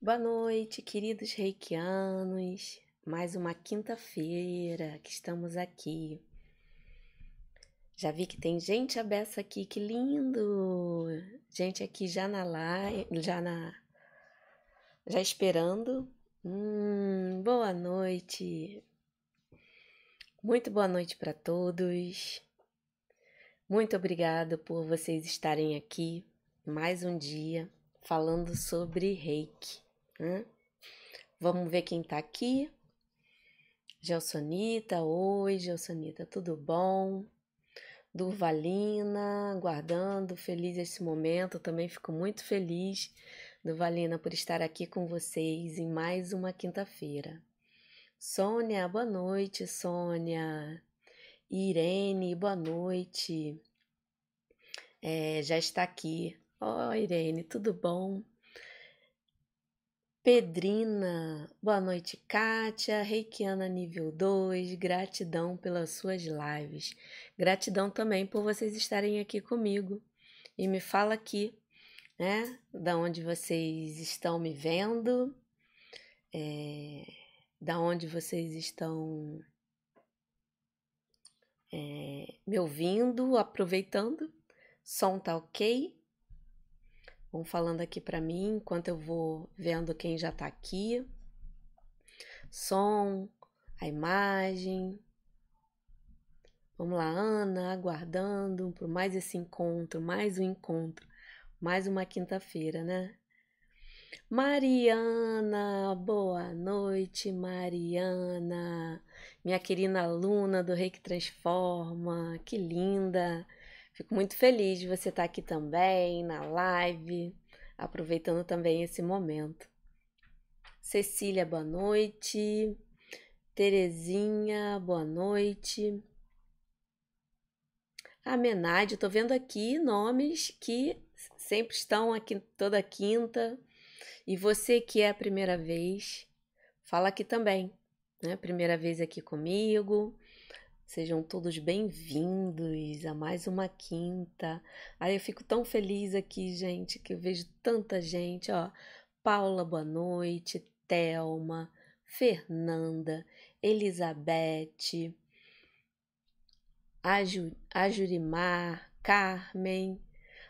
Boa noite, queridos reikianos. Mais uma quinta-feira que estamos aqui. Já vi que tem gente abessa aqui, que lindo! Gente aqui já na live, já na já esperando. Hum, boa noite. Muito boa noite para todos. Muito obrigado por vocês estarem aqui mais um dia falando sobre Reiki. Né? Vamos ver quem tá aqui. Gelsonita, oi Gelsonita, tudo bom? Durvalina, aguardando, feliz esse momento. Também fico muito feliz, Durvalina, por estar aqui com vocês em mais uma quinta-feira. Sônia, boa noite, Sônia. Irene, boa noite. É, já está aqui. Ó, oh, Irene, tudo bom? Pedrina, boa noite, Kátia, Reikiana nível 2, gratidão pelas suas lives. Gratidão também por vocês estarem aqui comigo. E me fala aqui, né, da onde vocês estão me vendo, é, da onde vocês estão é, me ouvindo, aproveitando. Som tá ok? Vão falando aqui para mim enquanto eu vou vendo quem já tá aqui. Som, a imagem. Vamos lá, Ana, aguardando por mais esse encontro, mais um encontro, mais uma quinta-feira, né? Mariana, boa noite, Mariana, minha querida aluna do Reiki Transforma, que linda! Fico muito feliz de você estar aqui também na live, aproveitando também esse momento. Cecília, boa noite. Terezinha, boa noite. A Menade, estou vendo aqui nomes que sempre estão aqui toda quinta. E você que é a primeira vez, fala aqui também, né? Primeira vez aqui comigo. Sejam todos bem-vindos a mais uma quinta. Aí eu fico tão feliz aqui, gente, que eu vejo tanta gente, ó. Paula, boa noite. Telma, Fernanda, Elizabeth, Aju, Ajurimar, Carmen.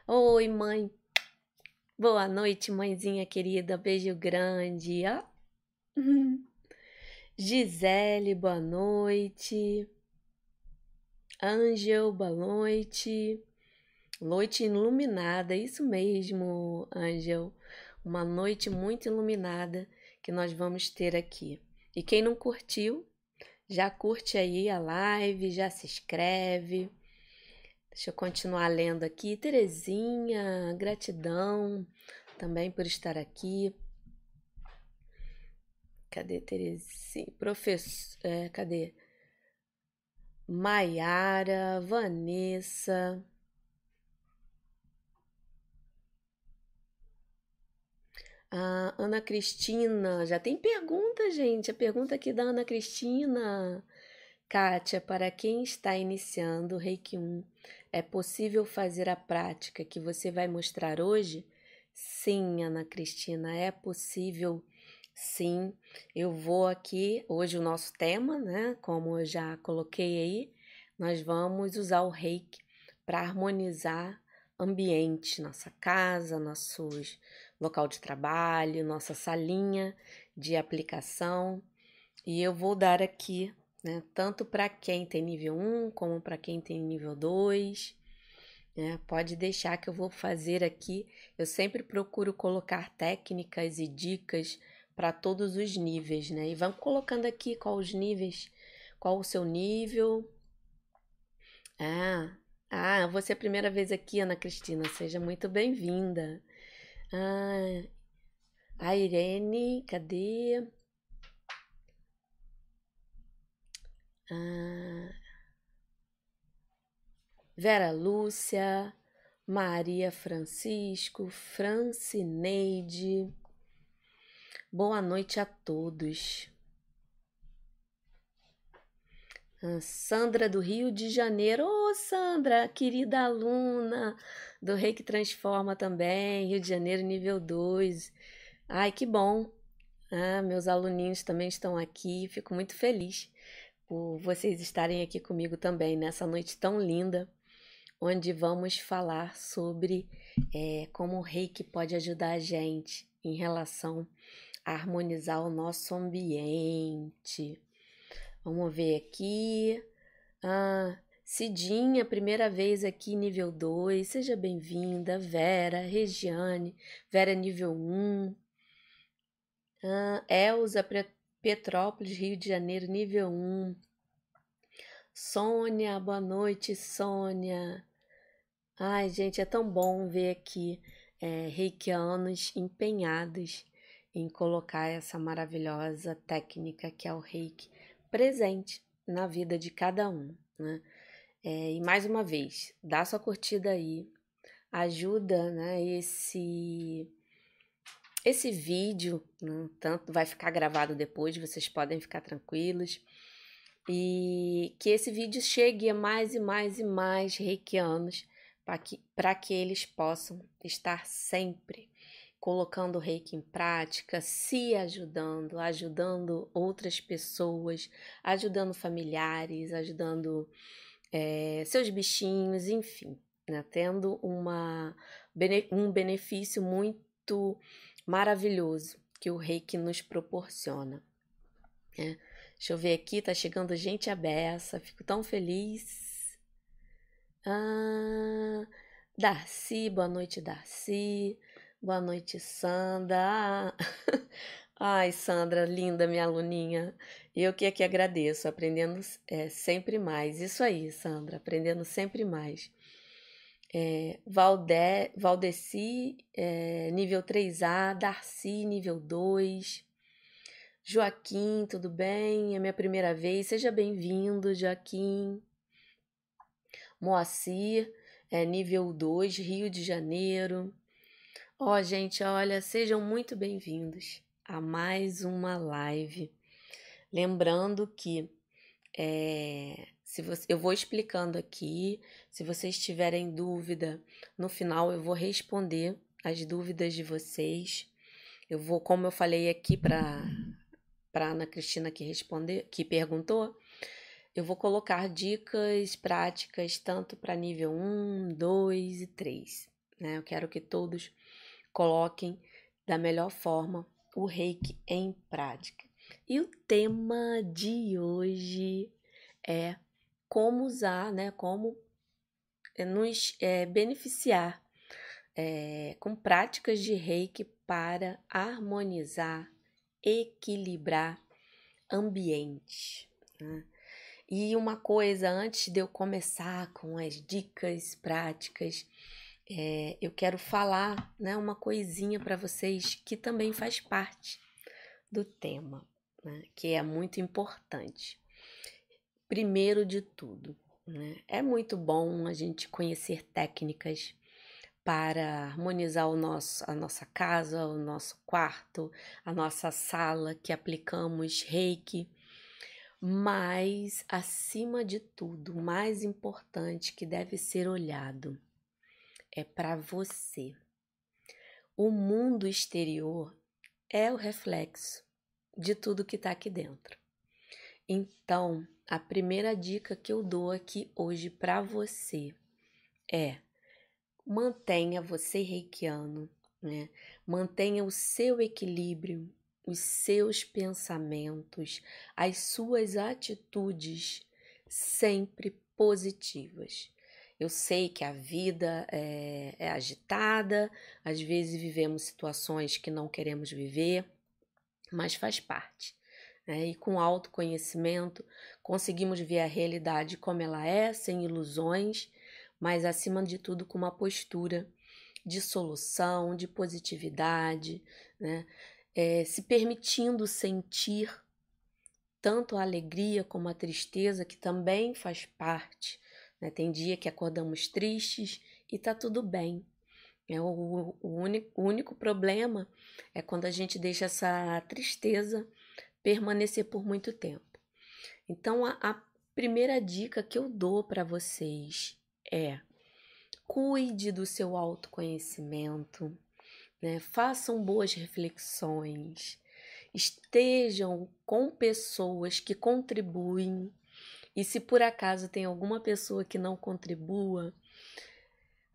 Oi, mãe. Boa noite, mãezinha querida. Beijo grande, ó. Gisele, boa noite. Angel, boa noite. Noite iluminada, isso mesmo, Angel. Uma noite muito iluminada que nós vamos ter aqui. E quem não curtiu, já curte aí a live, já se inscreve. Deixa eu continuar lendo aqui. Terezinha, gratidão também por estar aqui. Cadê Terezinha? Professor, é, cadê? Maiara, Vanessa. A Ana Cristina, já tem pergunta, gente. A pergunta aqui da Ana Cristina. Kátia, para quem está iniciando o Reiki 1, é possível fazer a prática que você vai mostrar hoje? Sim, Ana Cristina, é possível Sim, eu vou aqui, hoje o nosso tema, né? Como eu já coloquei aí, nós vamos usar o reiki para harmonizar ambiente, nossa casa, nossos local de trabalho, nossa salinha de aplicação. E eu vou dar aqui, né, tanto para quem tem nível 1 como para quem tem nível 2. Né, pode deixar que eu vou fazer aqui. Eu sempre procuro colocar técnicas e dicas para todos os níveis, né? E vamos colocando aqui qual os níveis, qual o seu nível. Ah, ah, você é a primeira vez aqui, Ana Cristina, seja muito bem-vinda. Ah, a Irene, cadê? Ah, Vera Lúcia, Maria Francisco, Francineide. Boa noite a todos. A Sandra do Rio de Janeiro. Ô, oh, Sandra, querida aluna do Reiki Transforma também, Rio de Janeiro, nível 2. Ai, que bom! Ah, meus aluninhos também estão aqui. Fico muito feliz por vocês estarem aqui comigo também nessa noite tão linda, onde vamos falar sobre é, como o reiki pode ajudar a gente em relação a harmonizar o nosso ambiente. Vamos ver aqui. Ah, Cidinha, primeira vez aqui, nível 2. Seja bem-vinda. Vera, Regiane, Vera, nível 1. Ah, Elza, Petrópolis, Rio de Janeiro, nível 1. Sônia, boa noite, Sônia. Ai, gente, é tão bom ver aqui é, reikianos empenhados em colocar essa maravilhosa técnica que é o reiki presente na vida de cada um, né? É, e mais uma vez, dá sua curtida aí, ajuda, né? Esse esse vídeo, né, tanto vai ficar gravado depois, vocês podem ficar tranquilos. E que esse vídeo chegue a mais e mais e mais reikianos para que, que eles possam estar sempre colocando o reiki em prática, se ajudando, ajudando outras pessoas, ajudando familiares, ajudando é, seus bichinhos, enfim, né? tendo uma, um benefício muito maravilhoso que o reiki nos proporciona. Né? Deixa eu ver aqui, tá chegando gente abessa, fico tão feliz. Ah, Darcy, boa noite, Darcy. Boa noite, Sandra. Ai, Sandra, linda minha aluninha. Eu que aqui agradeço, aprendendo é, sempre mais. Isso aí, Sandra, aprendendo sempre mais. É, Valde, Valdeci, é, nível 3A, Darcy, nível 2. Joaquim, tudo bem? É minha primeira vez. Seja bem-vindo, Joaquim. Moacir, é, nível 2, Rio de Janeiro. Ó, oh, gente, olha, sejam muito bem-vindos a mais uma live. Lembrando que é, se você, eu vou explicando aqui, se vocês tiverem dúvida, no final eu vou responder as dúvidas de vocês. Eu vou, como eu falei aqui para para Ana Cristina que responder, que perguntou, eu vou colocar dicas práticas tanto para nível 1, 2 e 3. Né? Eu quero que todos coloquem da melhor forma o reiki em prática. E o tema de hoje é como usar, né, como eh, nos é, beneficiar é, com práticas de reiki para harmonizar, equilibrar ambiente. Né? E uma coisa, antes de eu começar com as dicas práticas, é, eu quero falar né, uma coisinha para vocês que também faz parte do tema, né, que é muito importante. Primeiro de tudo, né, é muito bom a gente conhecer técnicas para harmonizar o nosso, a nossa casa, o nosso quarto, a nossa sala, que aplicamos reiki. Mas, acima de tudo, o mais importante que deve ser olhado é para você. O mundo exterior é o reflexo de tudo que está aqui dentro. Então, a primeira dica que eu dou aqui hoje para você é mantenha você reikiano, né? Mantenha o seu equilíbrio, os seus pensamentos, as suas atitudes sempre positivas. Eu sei que a vida é, é agitada, às vezes vivemos situações que não queremos viver, mas faz parte. Né? E com autoconhecimento conseguimos ver a realidade como ela é, sem ilusões, mas acima de tudo com uma postura de solução, de positividade, né? É, se permitindo sentir tanto a alegria como a tristeza, que também faz parte né? Tem dia que acordamos tristes e tá tudo bem. É o, o, único, o único problema é quando a gente deixa essa tristeza permanecer por muito tempo. Então, a, a primeira dica que eu dou para vocês é cuide do seu autoconhecimento, né? Façam boas reflexões, estejam com pessoas que contribuem. E se por acaso tem alguma pessoa que não contribua,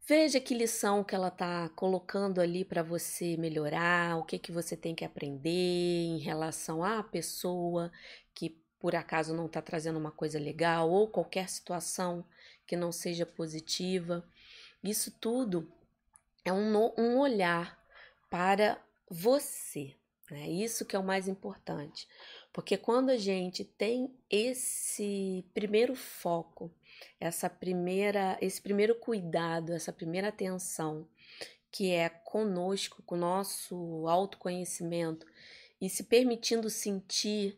veja que lição que ela está colocando ali para você melhorar, o que que você tem que aprender em relação à pessoa que por acaso não está trazendo uma coisa legal ou qualquer situação que não seja positiva. Isso tudo é um, um olhar para você. É isso que é o mais importante. Porque quando a gente tem esse primeiro foco, essa primeira, esse primeiro cuidado, essa primeira atenção, que é conosco, com o nosso autoconhecimento, e se permitindo sentir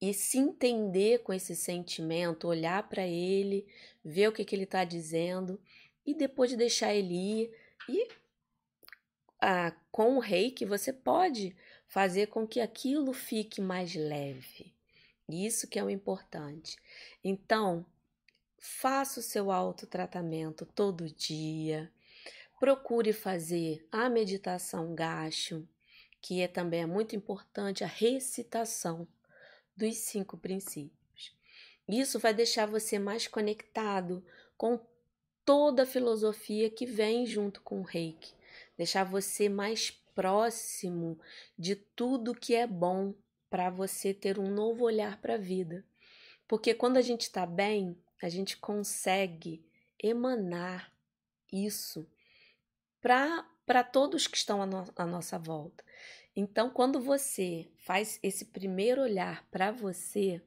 e se entender com esse sentimento, olhar para ele, ver o que, que ele está dizendo e depois de deixar ele ir e com o reiki você pode fazer com que aquilo fique mais leve. Isso que é o importante. Então, faça o seu autotratamento todo dia. Procure fazer a meditação gacho, que é também é muito importante a recitação dos cinco princípios. Isso vai deixar você mais conectado com toda a filosofia que vem junto com o reiki, deixar você mais próximo de tudo que é bom para você ter um novo olhar para a vida. Porque quando a gente está bem, a gente consegue emanar isso para todos que estão à, no, à nossa volta. Então, quando você faz esse primeiro olhar para você,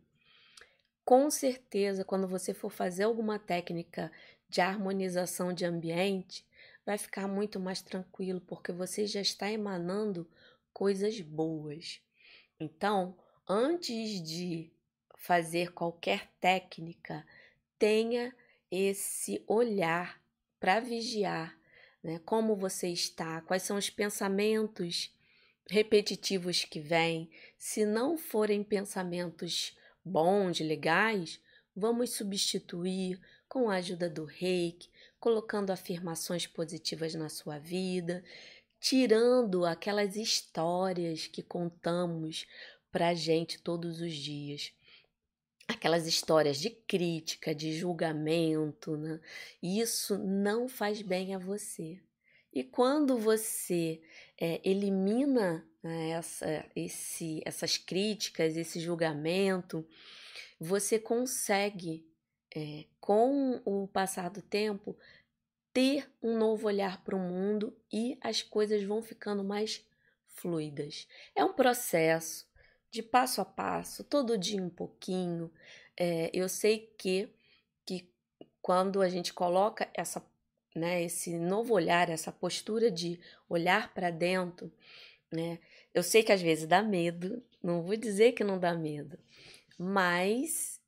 com certeza, quando você for fazer alguma técnica de harmonização de ambiente, vai ficar muito mais tranquilo, porque você já está emanando coisas boas. Então, antes de fazer qualquer técnica, tenha esse olhar para vigiar, né? Como você está, quais são os pensamentos repetitivos que vêm, se não forem pensamentos bons, legais, vamos substituir com a ajuda do reiki, colocando afirmações positivas na sua vida, tirando aquelas histórias que contamos para gente todos os dias. Aquelas histórias de crítica, de julgamento, né? Isso não faz bem a você. E quando você é, elimina né, essa, esse, essas críticas, esse julgamento, você consegue, é, com o passar do tempo, ter um novo olhar para o mundo e as coisas vão ficando mais fluidas. É um processo de passo a passo, todo dia um pouquinho. É, eu sei que, que quando a gente coloca essa né, esse novo olhar, essa postura de olhar para dentro, né? Eu sei que às vezes dá medo, não vou dizer que não dá medo, mas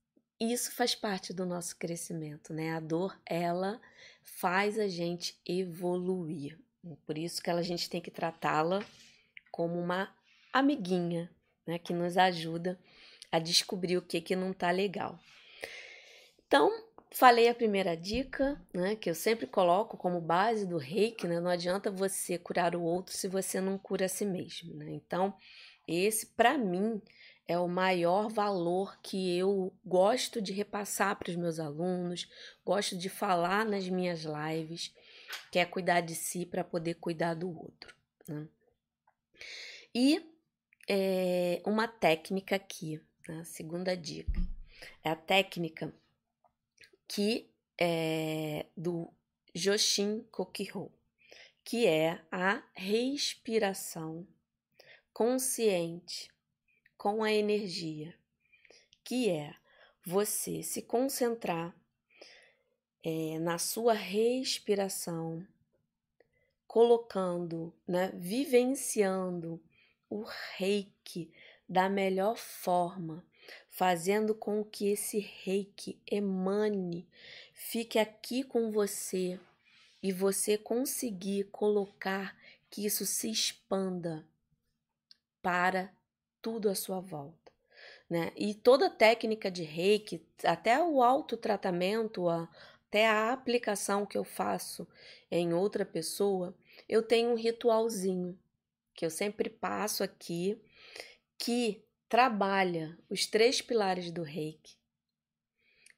isso faz parte do nosso crescimento, né? A dor, ela faz a gente evoluir. Por isso que a gente tem que tratá-la como uma amiguinha, né, que nos ajuda a descobrir o que que não tá legal. Então, Falei a primeira dica, né, que eu sempre coloco como base do reiki, né? Não adianta você curar o outro se você não cura a si mesmo, né? Então, esse para mim é o maior valor que eu gosto de repassar para os meus alunos, gosto de falar nas minhas lives, que é cuidar de si para poder cuidar do outro. Né? E é, uma técnica aqui, né? segunda dica, é a técnica que é do Joshin Kokiho, que é a respiração consciente com a energia, que é você se concentrar é, na sua respiração, colocando, né, vivenciando o reiki da melhor forma, fazendo com que esse reiki emane, fique aqui com você e você conseguir colocar que isso se expanda para tudo à sua volta. Né? E toda técnica de reiki, até o autotratamento, até a aplicação que eu faço em outra pessoa, eu tenho um ritualzinho que eu sempre passo aqui que trabalha os três pilares do reiki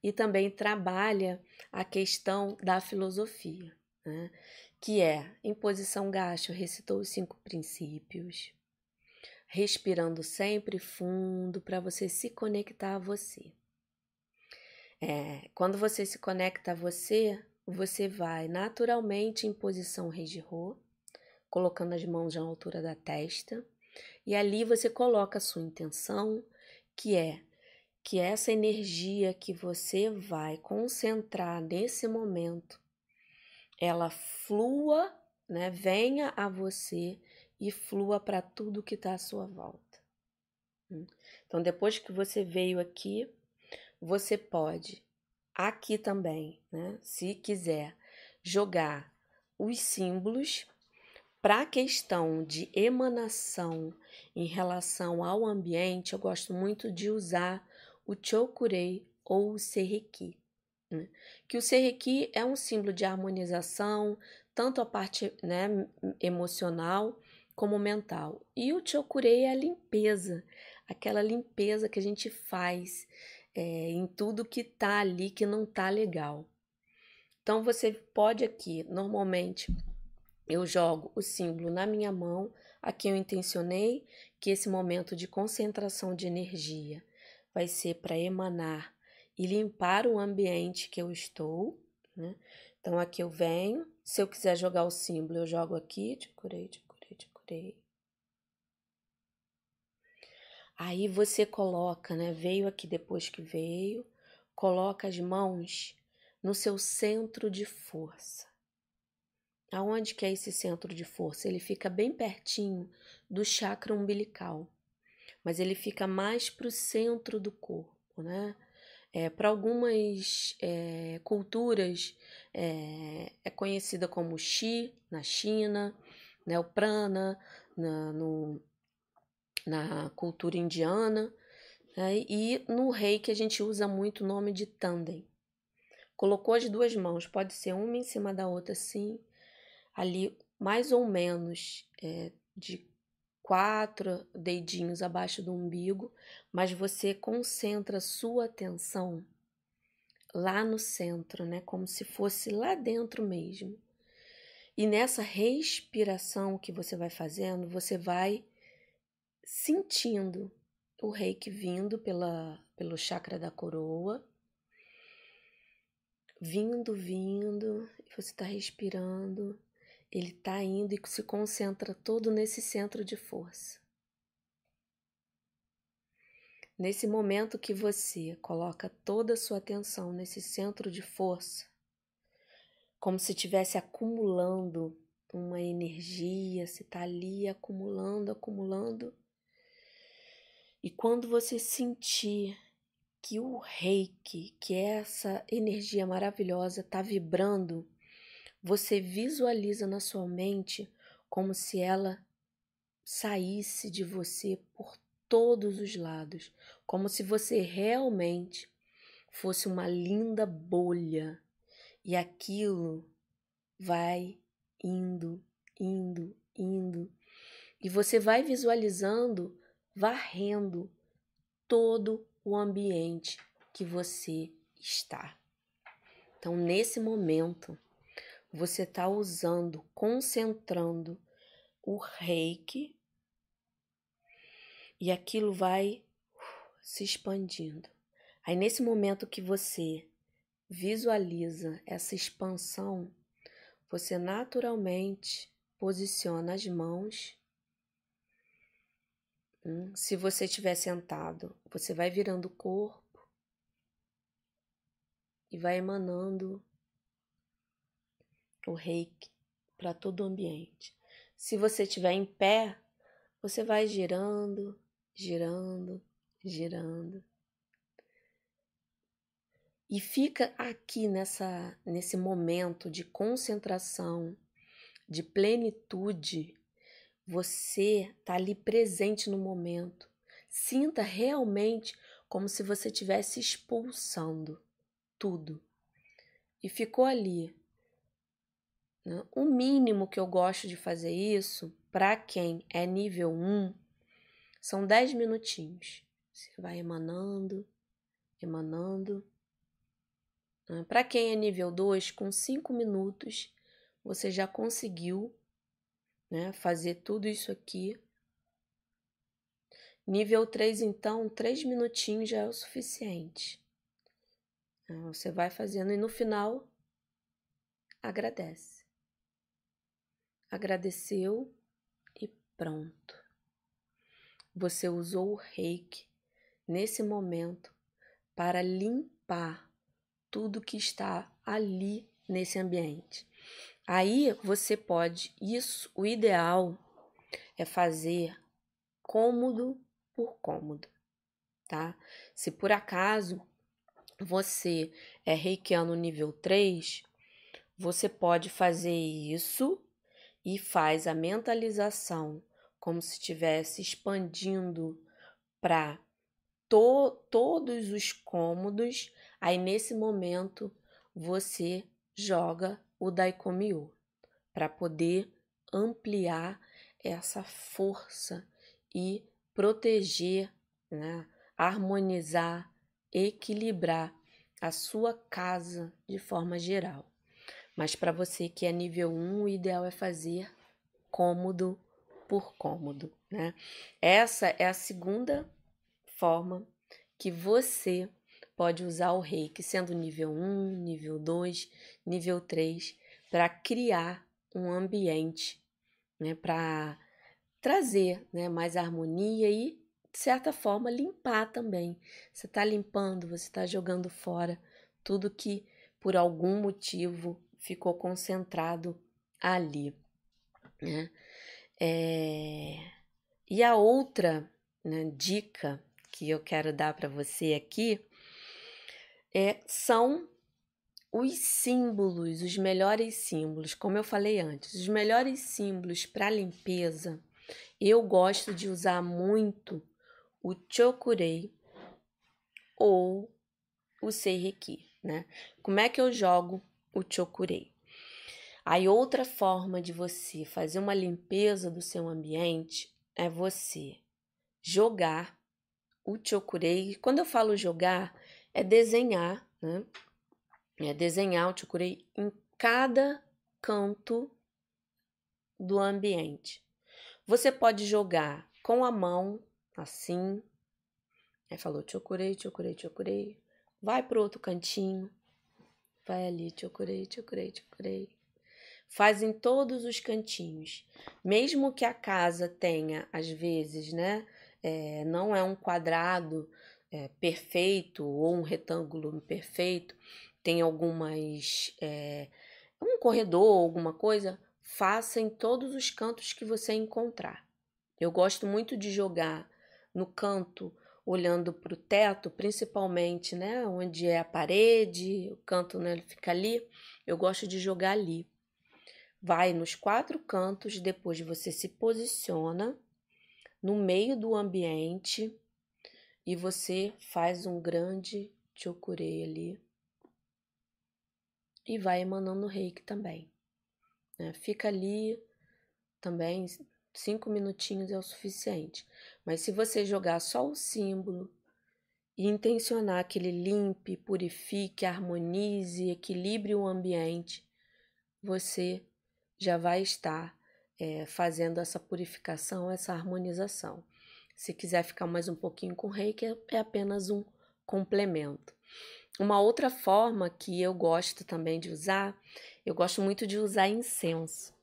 e também trabalha a questão da filosofia, né? que é em posição gacho, recitou os cinco princípios, respirando sempre fundo para você se conectar a você. É, quando você se conecta a você, você vai naturalmente em posição Reijiro, colocando as mãos na altura da testa, e ali você coloca a sua intenção, que é que essa energia que você vai concentrar nesse momento, ela flua, né, venha a você e flua para tudo que está à sua volta. Hum. Então, depois que você veio aqui, você pode aqui também, né, se quiser, jogar os símbolos para a questão de emanação em relação ao ambiente, eu gosto muito de usar o Chokurei ou o Serreki. Né? Que o Serreki é um símbolo de harmonização, tanto a parte né, emocional como mental. E o Chokurei é a limpeza, aquela limpeza que a gente faz é, em tudo que tá ali que não tá legal. Então você pode aqui, normalmente, eu jogo o símbolo na minha mão, aqui eu intencionei que esse momento de concentração de energia vai ser para emanar e limpar o ambiente que eu estou, né? Então aqui eu venho, se eu quiser jogar o símbolo, eu jogo aqui, te curei, te curei, te curei. Aí você coloca, né? Veio aqui depois que veio, coloca as mãos no seu centro de força. Aonde que é esse centro de força? Ele fica bem pertinho do chakra umbilical mas ele fica mais para o centro do corpo, né? É, para algumas é, culturas é, é, conhecida como Xi na China, né, o Prana na, no, na cultura indiana, né, e no rei que a gente usa muito o nome de Tandem. Colocou as duas mãos, pode ser uma em cima da outra assim, ali mais ou menos é, de quatro dedinhos abaixo do umbigo, mas você concentra sua atenção lá no centro, né? Como se fosse lá dentro mesmo. E nessa respiração que você vai fazendo, você vai sentindo o reiki vindo pela, pelo chakra da coroa, vindo, vindo, você está respirando ele está indo e se concentra todo nesse centro de força. Nesse momento que você coloca toda a sua atenção nesse centro de força, como se estivesse acumulando uma energia, se está ali acumulando, acumulando. E quando você sentir que o reiki, que é essa energia maravilhosa, está vibrando, você visualiza na sua mente como se ela saísse de você por todos os lados, como se você realmente fosse uma linda bolha e aquilo vai indo, indo, indo e você vai visualizando, varrendo todo o ambiente que você está. Então, nesse momento, você está usando, concentrando o reiki e aquilo vai se expandindo. Aí, nesse momento que você visualiza essa expansão, você naturalmente posiciona as mãos. Hum, se você estiver sentado, você vai virando o corpo e vai emanando o reiki para todo o ambiente. Se você estiver em pé, você vai girando, girando, girando. E fica aqui nessa nesse momento de concentração, de plenitude. Você está ali presente no momento. Sinta realmente como se você estivesse expulsando tudo. E ficou ali Né? O mínimo que eu gosto de fazer isso, para quem é nível 1, são 10 minutinhos. Você vai emanando, emanando. Né? Para quem é nível 2, com 5 minutos, você já conseguiu né, fazer tudo isso aqui. Nível 3, então, 3 minutinhos já é o suficiente. Então, você vai fazendo e no final agradece. Agradeceu e pronto. Você usou o reiki nesse momento para limpar tudo que está ali nesse ambiente. Aí você pode, isso, o ideal é fazer cômodo por cômodo, tá? Se por acaso você é reikiano nível 3, você pode fazer isso e faz a mentalização como se estivesse expandindo para to todos os cômodos. Aí nesse momento você joga o Daikomiô para poder ampliar essa força e proteger, né, harmonizar, equilibrar a sua casa de forma geral. Mas para você que é nível 1, o ideal é fazer cômodo por cômodo, né? Essa é a segunda forma que você pode usar o reiki, sendo nível 1, nível 2, nível 3, para criar um ambiente, né? Para trazer né, mais harmonia e, de certa forma, limpar também. Você está limpando, você está jogando fora tudo que por algum motivo ficou concentrado ali. Né? É... E a outra né, dica que eu quero dar para você aqui é, são os símbolos, os melhores símbolos, como eu falei antes, os melhores símbolos para limpeza. Eu gosto de usar muito o chokurei ou o seireki, né? Como é que eu jogo o chokurei. Aí outra forma de você fazer uma limpeza do seu ambiente é você jogar o chokurei. Quando eu falo jogar, é desenhar, né? É desenhar o chokurei em cada canto do ambiente. Você pode jogar com a mão, assim. Aí falou chokurei, chokurei, chokurei. Vai para outro cantinho. Vai ali, chokurei, chokurei, chokurei. Faz em todos os cantinhos. Mesmo que a casa tenha, às vezes, né? É, não é um quadrado é, perfeito ou um retângulo perfeito, tem algumas. É, um corredor, alguma coisa, faça em todos os cantos que você encontrar. Eu gosto muito de jogar no canto olhando para o teto, principalmente, né, onde é a parede, o canto, né, fica ali. Eu gosto de jogar ali. Vai nos quatro cantos, depois você se posiciona no meio do ambiente e você faz um grande chokurei ali e vai emanando reiki também. Né? Fica ali também cinco minutinhos é o suficiente. Mas se você jogar só o símbolo e intencionar que ele limpe, purifique, harmonize, equilibre o ambiente, você já vai estar é, fazendo essa purificação, essa harmonização. Se quiser ficar mais um pouquinho com reiki, é, apenas um complemento. Uma outra forma que eu gosto também de usar, eu gosto muito de usar incenso.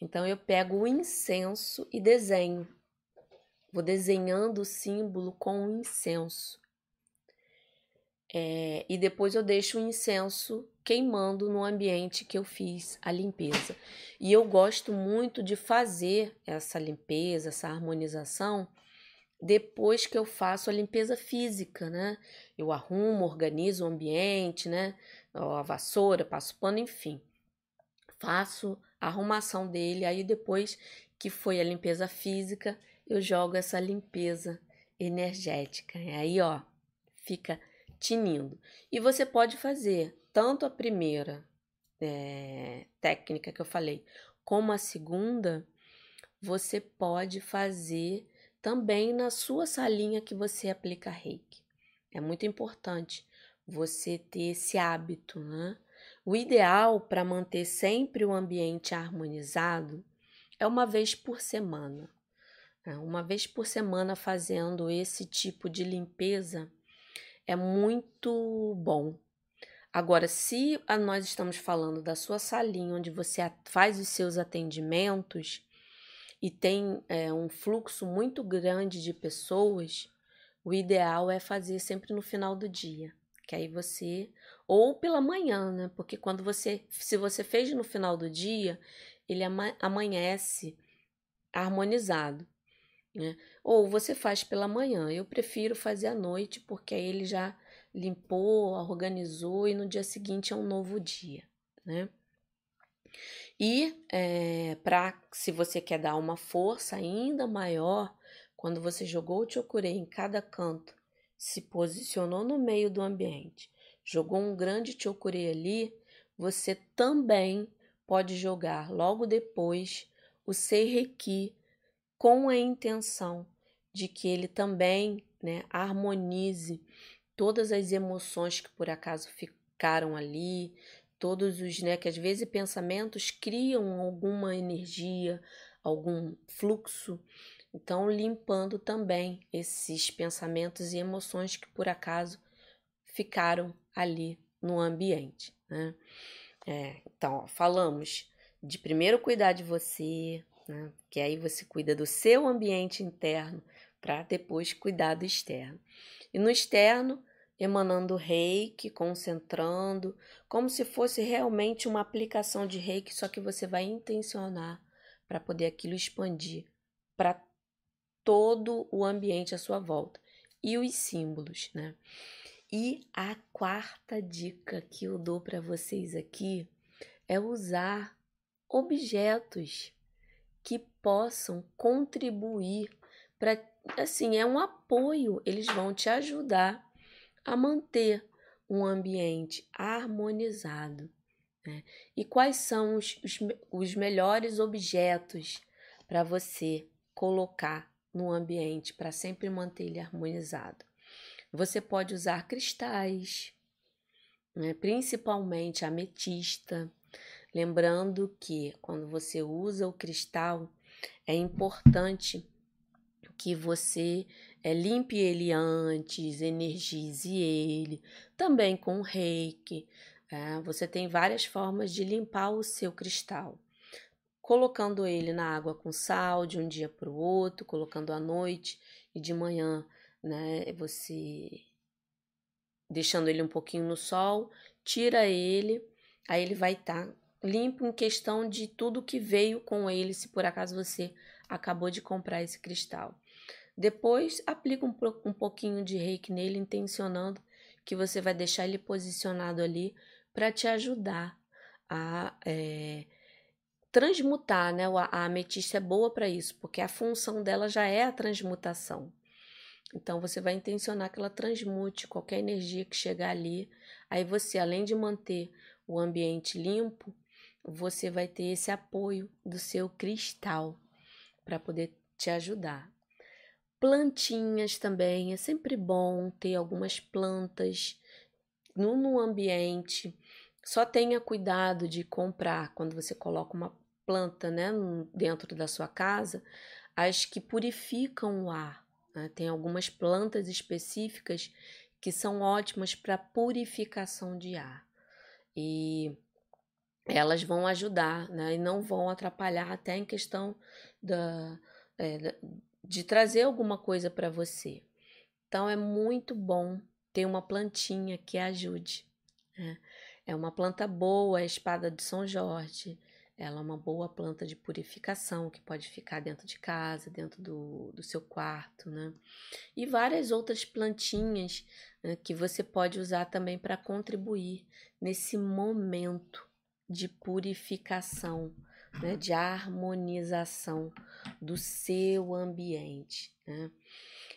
Então eu pego o incenso e desenho. Vou desenhando o símbolo com o incenso. É, e depois eu deixo o incenso queimando no ambiente que eu fiz a limpeza. E eu gosto muito de fazer essa limpeza, essa harmonização, depois que eu faço a limpeza física, né? Eu arrumo, organizo o ambiente, né? A vassoura, passo pano, enfim. Faço a arrumação dele, aí depois que foi a limpeza física, eu jogo essa limpeza energética. Aí, ó, fica tinindo. E você pode fazer tanto a primeira é, técnica que eu falei, como a segunda, você pode fazer também na sua salinha que você aplica reiki. É muito importante você ter esse hábito, né? O ideal para manter sempre o ambiente harmonizado é uma vez por semana. Né? Uma vez por semana fazendo esse tipo de limpeza é muito bom. Agora, se nós estamos falando da sua salinha onde você faz os seus atendimentos e tem é, um fluxo muito grande de pessoas, o ideal é fazer sempre no final do dia. Que aí você. Ou pela manhã, né? Porque quando você. Se você fez no final do dia, ele amanhece harmonizado. Né? Ou você faz pela manhã. Eu prefiro fazer à noite, porque aí ele já limpou, organizou e no dia seguinte é um novo dia, né? E é, para se você quer dar uma força ainda maior, quando você jogou o chokurei em cada canto, se posicionou no meio do ambiente, jogou um grande chokurei ali, você também pode jogar logo depois o Seireki com a intenção de que ele também né, harmonize todas as emoções que por acaso ficaram ali, todos os, né, que às vezes pensamentos criam alguma energia, algum fluxo. Então, limpando também esses pensamentos e emoções que por acaso ficaram ali no ambiente, né? É, então, ó, falamos de primeiro cuidar de você, né? Que aí você cuida do seu ambiente interno para depois cuidar do externo. E no externo, emanando reiki, concentrando, como se fosse realmente uma aplicação de reiki, só que você vai intencionar para poder aquilo expandir para todo o ambiente à sua volta. E os símbolos, né? E a quarta dica que eu dou para vocês aqui é usar objetos que possam contribuir para assim, é um apoio, eles vão te ajudar a manter um ambiente harmonizado. Né? E quais são os, os, os melhores objetos para você colocar no ambiente para sempre manter ele harmonizado? Você pode usar cristais, né? principalmente ametista. Lembrando que quando você usa o cristal, é importante que você é, limpe ele antes, energize ele, também com reiki. É, você tem várias formas de limpar o seu cristal. Colocando ele na água com sal de um dia para o outro, colocando à noite e de manhã, né? Você deixando ele um pouquinho no sol, tira ele, aí ele vai estar tá limpo em questão de tudo que veio com ele, se por acaso você acabou de comprar esse cristal. Depois, aplica um, um pouquinho de reiki nele, intencionando que você vai deixar ele posicionado ali para te ajudar a é, transmutar, né? A ametista é boa para isso, porque a função dela já é a transmutação. Então você vai intencionar que ela transmute qualquer energia que chegar ali. Aí você, além de manter o ambiente limpo, você vai ter esse apoio do seu cristal para poder te ajudar. Plantinhas também, é sempre bom ter algumas plantas no, no ambiente. Só tenha cuidado de comprar quando você coloca uma planta né, dentro da sua casa, as que purificam o ar. Né? Tem algumas plantas específicas que são ótimas para purificação de ar. E elas vão ajudar né? e não vão atrapalhar até em questão da, é, de trazer alguma coisa para você. Então é muito bom ter uma plantinha que ajude. Né? É uma planta boa, a espada de São Jorge. Ela é uma boa planta de purificação que pode ficar dentro de casa, dentro do, do seu quarto, né? E várias outras plantinhas né, que você pode usar também para contribuir nesse momento de purificação né, de harmonização do seu ambiente. Né?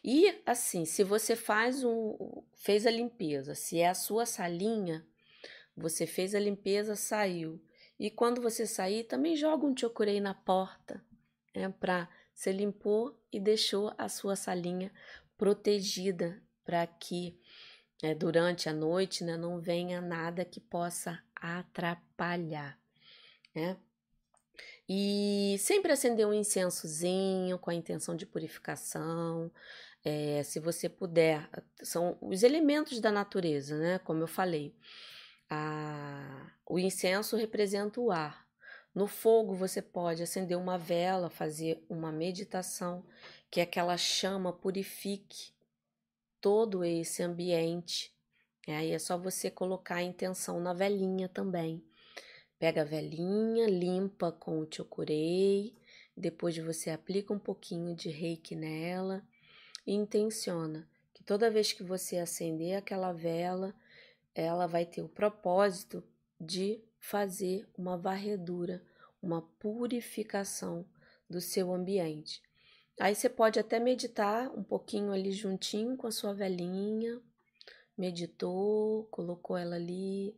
E assim, se você faz um, fez a limpeza, se é a sua salinha, Você fez a limpeza, saiu. E quando você sair, também joga um chokurei na porta, né, para você limpou e deixou a sua salinha protegida para que é, durante a noite né, não venha nada que possa atrapalhar. Né? E sempre acender um incensozinho com a intenção de purificação. É, se você puder, são os elementos da natureza, né? Como eu falei. A, o incenso representa o ar. No fogo você pode acender uma vela, fazer uma meditação, que aquela chama purifique todo esse ambiente. Aí é só você colocar a intenção na velinha também. Pega a velinha, limpa com o chokurei, depois você aplica um pouquinho de reiki nela e intenciona que toda vez que você acender aquela vela, ela vai ter o propósito de fazer uma varredura, uma purificação do seu ambiente. Aí você pode até meditar um pouquinho ali juntinho com a sua velhinha, meditou, colocou ela ali,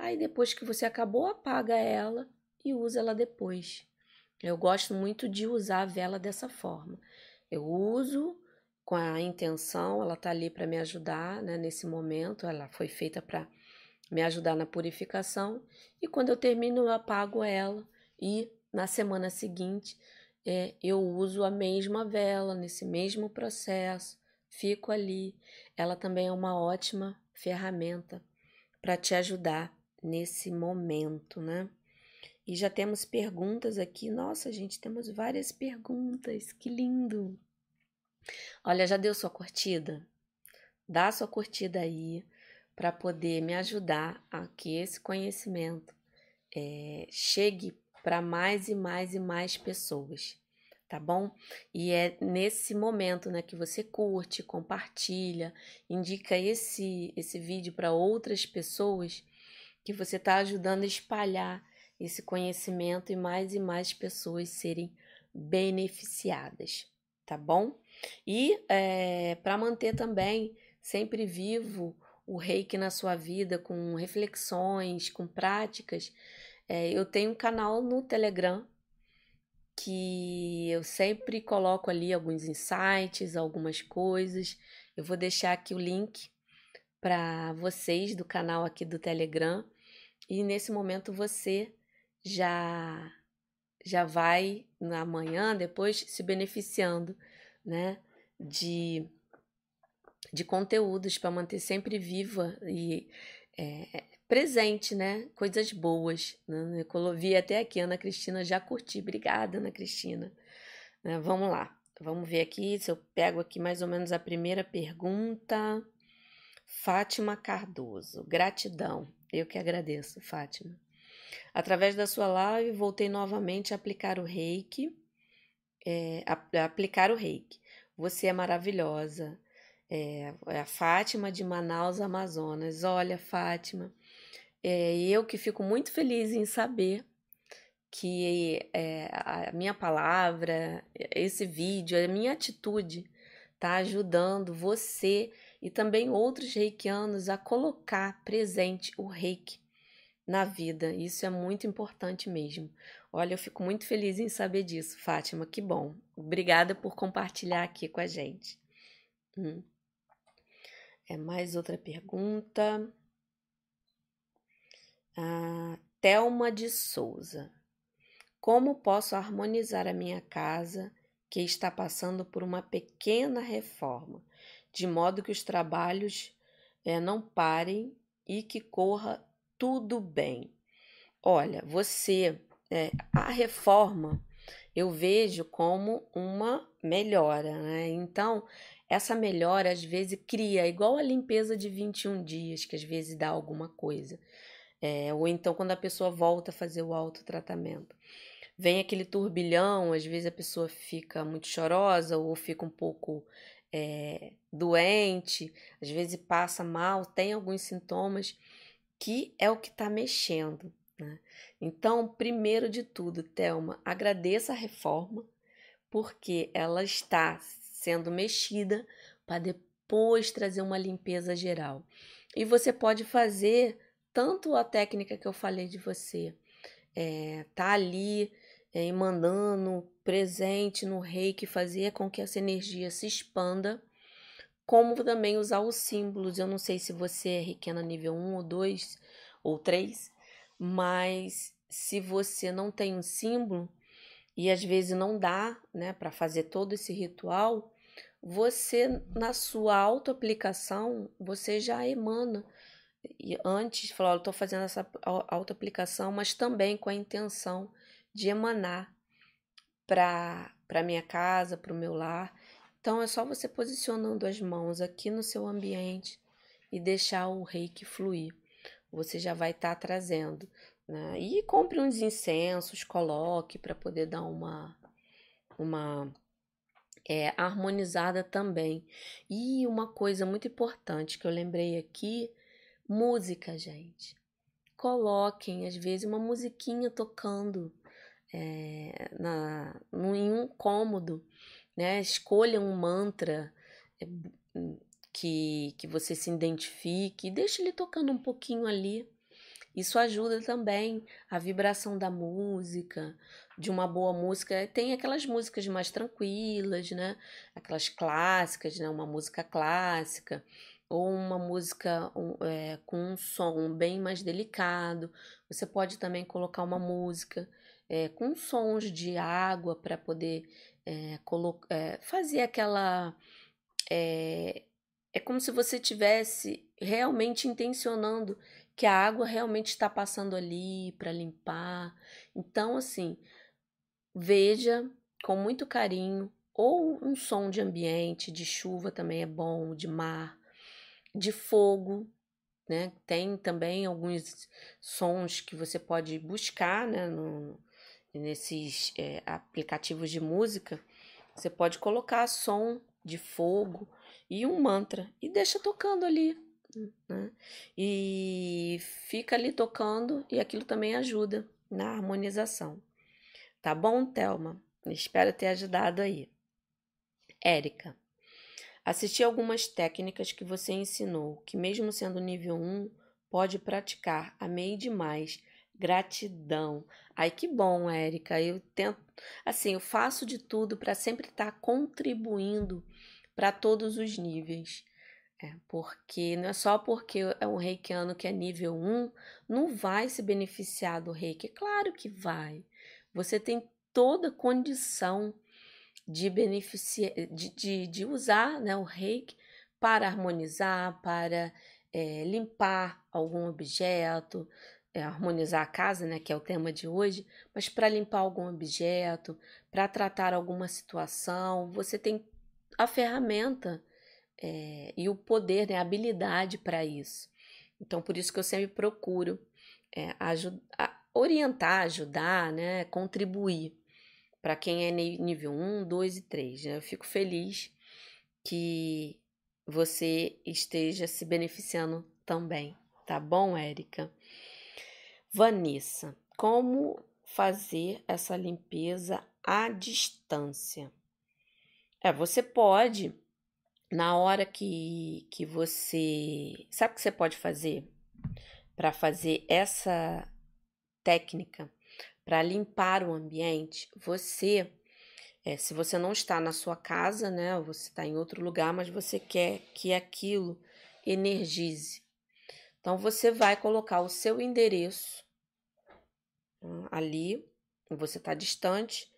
Aí depois que você acabou, apaga ela e usa ela depois. Eu gosto muito de usar a vela dessa forma. Eu uso com a intenção, ela tá ali para me ajudar, né, nesse momento, ela foi feita para me ajudar na purificação, e quando eu termino, eu apago ela e na semana seguinte é, eu uso a mesma vela nesse mesmo processo, fico ali. Ela também é uma ótima ferramenta para te ajudar nesse momento, né? E já temos perguntas aqui. Nossa, gente, temos várias perguntas. Que lindo! Olha, já deu sua curtida? Dá sua curtida aí para poder me ajudar a que esse conhecimento é, chegue para mais e mais e mais pessoas, tá bom? E é nesse momento, né, que você curte, compartilha, indica esse esse vídeo para outras pessoas que você está ajudando a espalhar esse conhecimento e mais e mais pessoas serem beneficiadas, tá bom? E é, para manter também sempre vivo o reiki na sua vida, com reflexões, com práticas, é, eu tenho um canal no Telegram que eu sempre coloco ali alguns insights, algumas coisas. Eu vou deixar aqui o link para vocês do canal aqui do Telegram e nesse momento você já já vai na manhã depois se beneficiando, né, de de conteúdos para manter sempre viva e é, presente, né? Coisas boas. Né? Eu vi até aqui, Ana Cristina, já curti. Obrigada, Ana Cristina. Né? Vamos lá. Vamos ver aqui se eu pego aqui mais ou menos a primeira pergunta. Fátima Cardoso, gratidão. Eu que agradeço, Fátima. Através da sua live, voltei novamente a aplicar o reiki. É, a, a aplicar o reiki. Você é maravilhosa. É, é, a Fátima de Manaus, Amazonas. Olha, Fátima, é, eu que fico muito feliz em saber que é, a minha palavra, esse vídeo, a minha atitude está ajudando você e também outros reikianos a colocar presente o reiki na vida. Isso é muito importante mesmo. Olha, eu fico muito feliz em saber disso, Fátima. Que bom. Obrigada por compartilhar aqui com a gente. Hum. É mais outra pergunta. Ah, Thelma de Souza. Como posso harmonizar a minha casa que está passando por uma pequena reforma? De modo que os trabalhos é, não parem e que corra tudo bem. Olha, você, é, a reforma eu vejo como uma melhora, né? Então, essa melhora às vezes cria, igual a limpeza de 21 dias, que às vezes dá alguma coisa. É, ou então quando a pessoa volta a fazer o autotratamento. Vem aquele turbilhão, às vezes a pessoa fica muito chorosa ou fica um pouco é, doente, às vezes passa mal, tem alguns sintomas, que é o que está mexendo. Né? Então, primeiro de tudo, Thelma, agradeça a reforma, porque ela está sendo mexida para depois trazer uma limpeza geral. E você pode fazer tanto a técnica que eu falei de você é, tá ali é, emanando presente no reiki, fazer com que essa energia se expanda, como também usar os símbolos. Eu não sei se você é reikena nível 1 ou 2 ou 3, mas se você não tem um símbolo e às vezes não dá, né, para fazer todo esse ritual, você na sua autoaplicação, você já emana e antes falou, estou fazendo essa autoaplicação, mas também com a intenção de emanar para para minha casa, para o meu lar. Então é só você posicionando as mãos aqui no seu ambiente e deixar o reiki fluir. Você já vai estar tá trazendo. Né? E compre uns incensos, coloque para poder dar uma, uma é, harmonizada também. E uma coisa muito importante que eu lembrei aqui Música, gente. Coloquem, às vezes, uma musiquinha tocando é, na, em um cômodo, né? Escolha um mantra é, que, que você se identifique deixe ele tocando um pouquinho ali. Isso ajuda também a vibração da música, de uma boa música. Tem aquelas músicas mais tranquilas, né? Aquelas clássicas, né? Uma música clássica ou uma música é, com um som bem mais delicado. Você pode também colocar uma música é, com sons de água para poder é, é, fazer aquela. É, é como se você tivesse realmente intencionando que a água realmente está passando ali para limpar. Então, assim, veja com muito carinho, ou um som de ambiente, de chuva também é bom, de mar de fogo, né? Tem também alguns sons que você pode buscar, né? No, nesses é, aplicativos de música, você pode colocar som de fogo e um mantra e deixa tocando ali, né? E fica ali tocando e aquilo também ajuda na harmonização. Tá bom, Thelma? Espero ter ajudado aí. Érica. Assisti algumas técnicas que você ensinou, que mesmo sendo nível 1, pode praticar. Amei demais. Gratidão. Ai, que bom, Érica. Eu tento, assim, eu faço de tudo para sempre estar tá contribuindo para todos os níveis. É, porque não é só porque é um reikiano que é nível 1, não vai se beneficiar do reiki. Claro que vai. Você tem toda condição de beneficiar, de, de, de usar né, o reiki para harmonizar, para é, limpar algum objeto, é, harmonizar a casa, né, que é o tema de hoje, mas para limpar algum objeto, para tratar alguma situação, você tem a ferramenta é, e o poder, né, a habilidade para isso. Então, por isso que eu sempre procuro é, orientar, ajudar, né, contribuir para quem é nível 1, 2 e 3. Né? Eu fico feliz que você esteja se beneficiando também, tá bom, Érica? Vanessa, como fazer essa limpeza à distância? É, você pode, na hora que, que você. Sabe o que você pode fazer para fazer essa técnica? para limpar o ambiente, você, é, se você não está na sua casa, né, você está em outro lugar, mas você quer que aquilo energize. Então você vai colocar o seu endereço hum, ali, você está distante,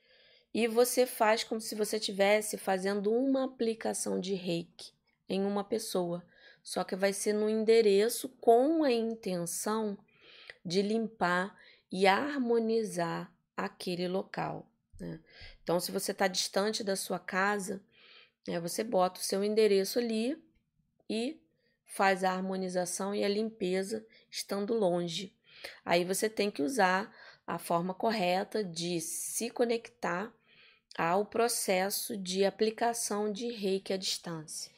e você faz como se você estivesse fazendo uma aplicação de reiki em uma pessoa, só que vai ser no endereço com a intenção de limpar e harmonizar aquele local. Né? Então, se você está distante da sua casa, é, você bota o seu endereço ali e faz a harmonização e a limpeza estando longe. Aí você tem que usar a forma correta de se conectar ao processo de aplicação de reiki à distância,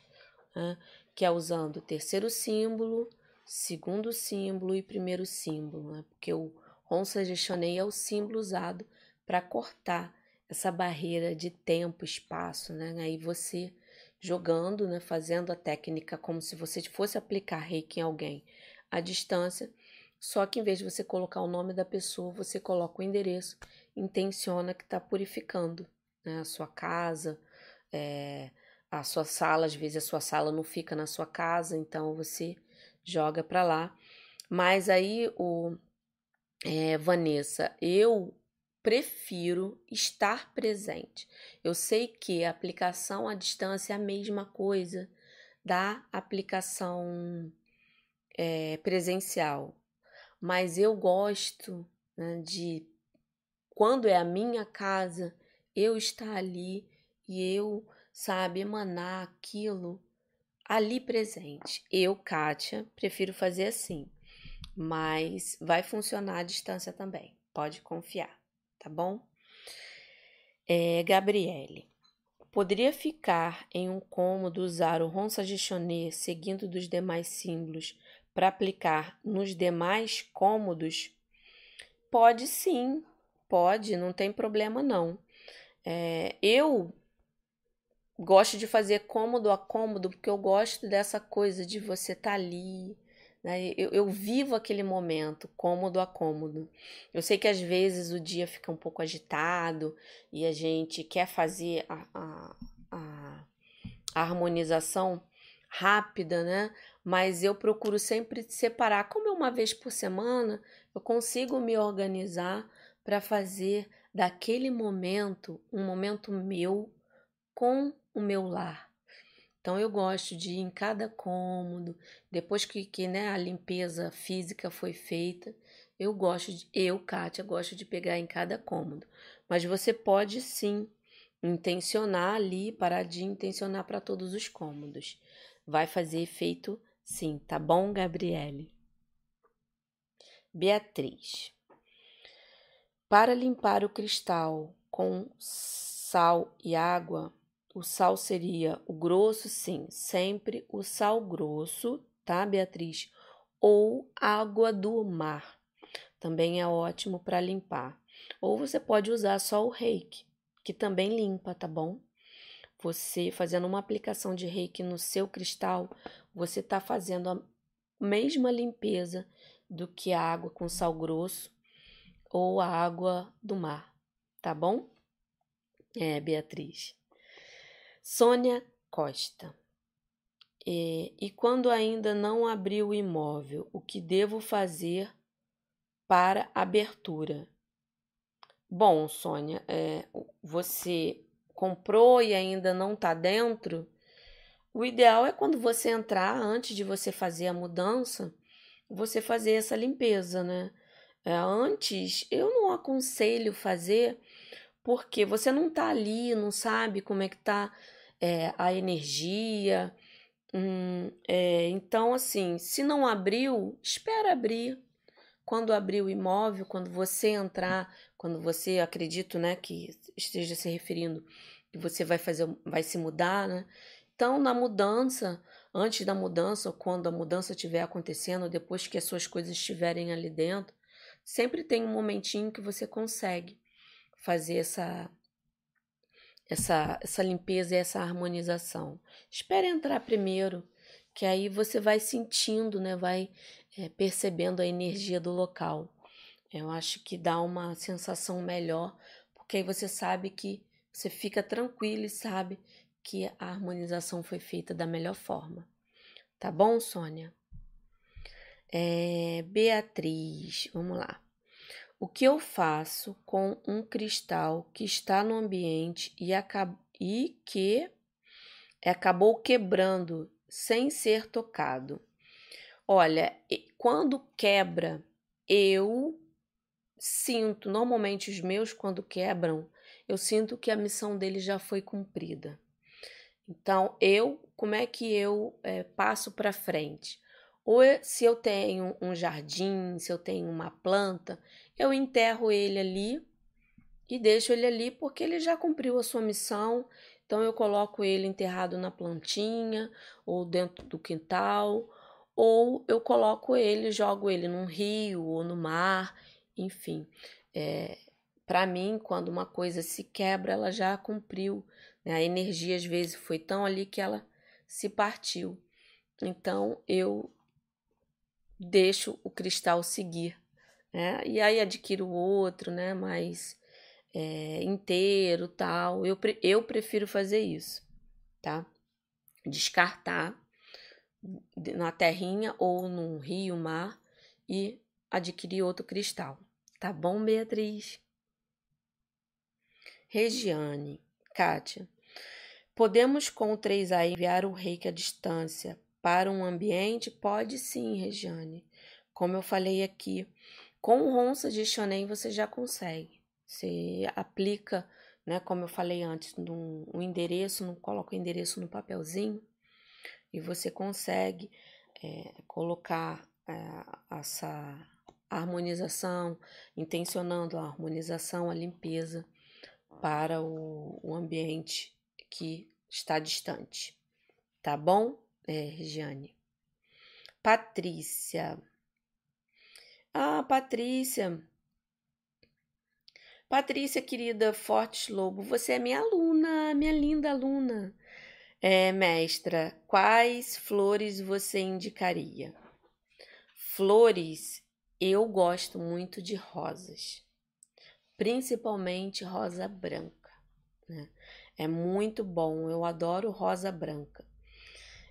né? que é usando o terceiro símbolo, segundo símbolo e primeiro símbolo, né? porque o Onça gestionei é o símbolo usado para cortar essa barreira de tempo, espaço, né? Aí você jogando, né, fazendo a técnica como se você fosse aplicar reiki em alguém à distância, só que em vez de você colocar o nome da pessoa, você coloca o endereço, intenciona que está purificando né? a sua casa, é, a sua sala. Às vezes a sua sala não fica na sua casa, então você joga para lá. Mas aí, o é, Vanessa, eu prefiro estar presente. Eu sei que a aplicação à distância é a mesma coisa da aplicação é, presencial, mas eu gosto né, de, quando é a minha casa, eu estar ali e eu, sabe, emanar aquilo ali presente. Eu, Kátia, prefiro fazer assim, mas vai funcionar à distância também, pode confiar tá bom? É, Gabriele. Poderia ficar em um cômodo usar o ronça Ronsagichoné seguindo dos demais símbolos para aplicar nos demais cômodos? Pode sim, pode, não tem problema não. É, eu gosto de fazer cômodo a cômodo porque eu gosto dessa coisa de você estar tá ali, né? Eu, eu, vivo aquele momento, cômodo a cômodo. Eu sei que às vezes o dia fica um pouco agitado e a gente quer fazer a, a, a, harmonização rápida, né? Mas eu procuro sempre separar. Como é uma vez por semana, eu consigo me organizar para fazer daquele momento um momento meu com o meu lar. Então eu gosto de ir em cada cômodo, depois que, que né, a limpeza física foi feita, eu gosto de, eu, Kátia, gosto de pegar em cada cômodo. Mas você pode sim intencionar ali, parar de intencionar para todos os cômodos. Vai fazer efeito sim, tá bom, Gabriele? Beatriz. Para limpar o cristal com sal e água, o sal seria o grosso, sim, sempre o sal grosso, tá, Beatriz? Ou água do mar. Também é ótimo para limpar. Ou você pode usar só o reiki, que também limpa, tá bom? Você fazendo uma aplicação de reiki no seu cristal, você está fazendo a mesma limpeza do que a água com sal grosso ou a água do mar, tá bom? É, Beatriz. Sônia Costa. E, e quando ainda não abri o imóvel, o que devo fazer para abertura? Bom, Sônia, é, você comprou e ainda não está dentro? O ideal é quando você entrar, antes de você fazer a mudança, você fazer essa limpeza, né? É, antes, eu não aconselho fazer porque você não tá ali, não sabe como é que tá é, a energia. Hum, é, então, assim, se não abriu, espera abrir. Quando abrir o imóvel, quando você entrar, quando você acredito, né, que esteja se referindo que você vai fazer, vai se mudar, né? Então, na mudança, antes da mudança, ou quando a mudança estiver acontecendo, depois que as suas coisas estiverem ali dentro, sempre tem um momentinho que você consegue fazer essa essa, essa limpeza e essa harmonização. Espere entrar primeiro, que aí você vai sentindo, né? Vai é, percebendo a energia do local. Eu acho que dá uma sensação melhor, porque aí você sabe que você fica tranquilo e sabe que a harmonização foi feita da melhor forma. Tá bom, Sônia? É, Beatriz, vamos lá. O que eu faço com um cristal que está no ambiente e, e que acabou quebrando sem ser tocado? Olha, quando quebra, eu sinto, normalmente os meus, quando quebram, eu sinto que a missão deles já foi cumprida. Então, eu, como é que eu é, passo para frente? Ou se eu tenho um jardim, se eu tenho uma planta, eu enterro ele ali e deixo ele ali porque ele já cumpriu a sua missão. Então eu coloco ele enterrado na plantinha ou dentro do quintal, ou eu coloco ele, jogo ele num rio ou no mar, enfim. É, Para mim, quando uma coisa se quebra, ela já cumpriu. Né? A energia às vezes foi tão ali que ela se partiu. Então eu deixo o cristal seguir, né? E aí adquiro outro, né? Mais é, inteiro, tal. Eu, eu prefiro fazer isso, tá? Descartar na terrinha ou num rio, mar e adquirir outro cristal. Tá bom, Beatriz? Regiane, Kátia. Podemos com o 3A enviar o reiki à distância para um ambiente? Pode sim, Regiane. Como eu falei aqui, com Ronça de Shonen você já consegue. Você aplica, né, como eu falei antes, no, o endereço, no, coloca o endereço no papelzinho e você consegue é, colocar é, essa harmonização, intencionando a harmonização, a limpeza para o, o ambiente que está distante. Tá bom, é, Regiane? Patrícia. Ah, Patrícia. Patrícia, querida Fortes Lobo, você é minha aluna, minha linda aluna. É, mestra, quais flores você indicaria? Flores, eu gosto muito de rosas, principalmente rosa branca. Né? É muito bom, eu adoro rosa branca.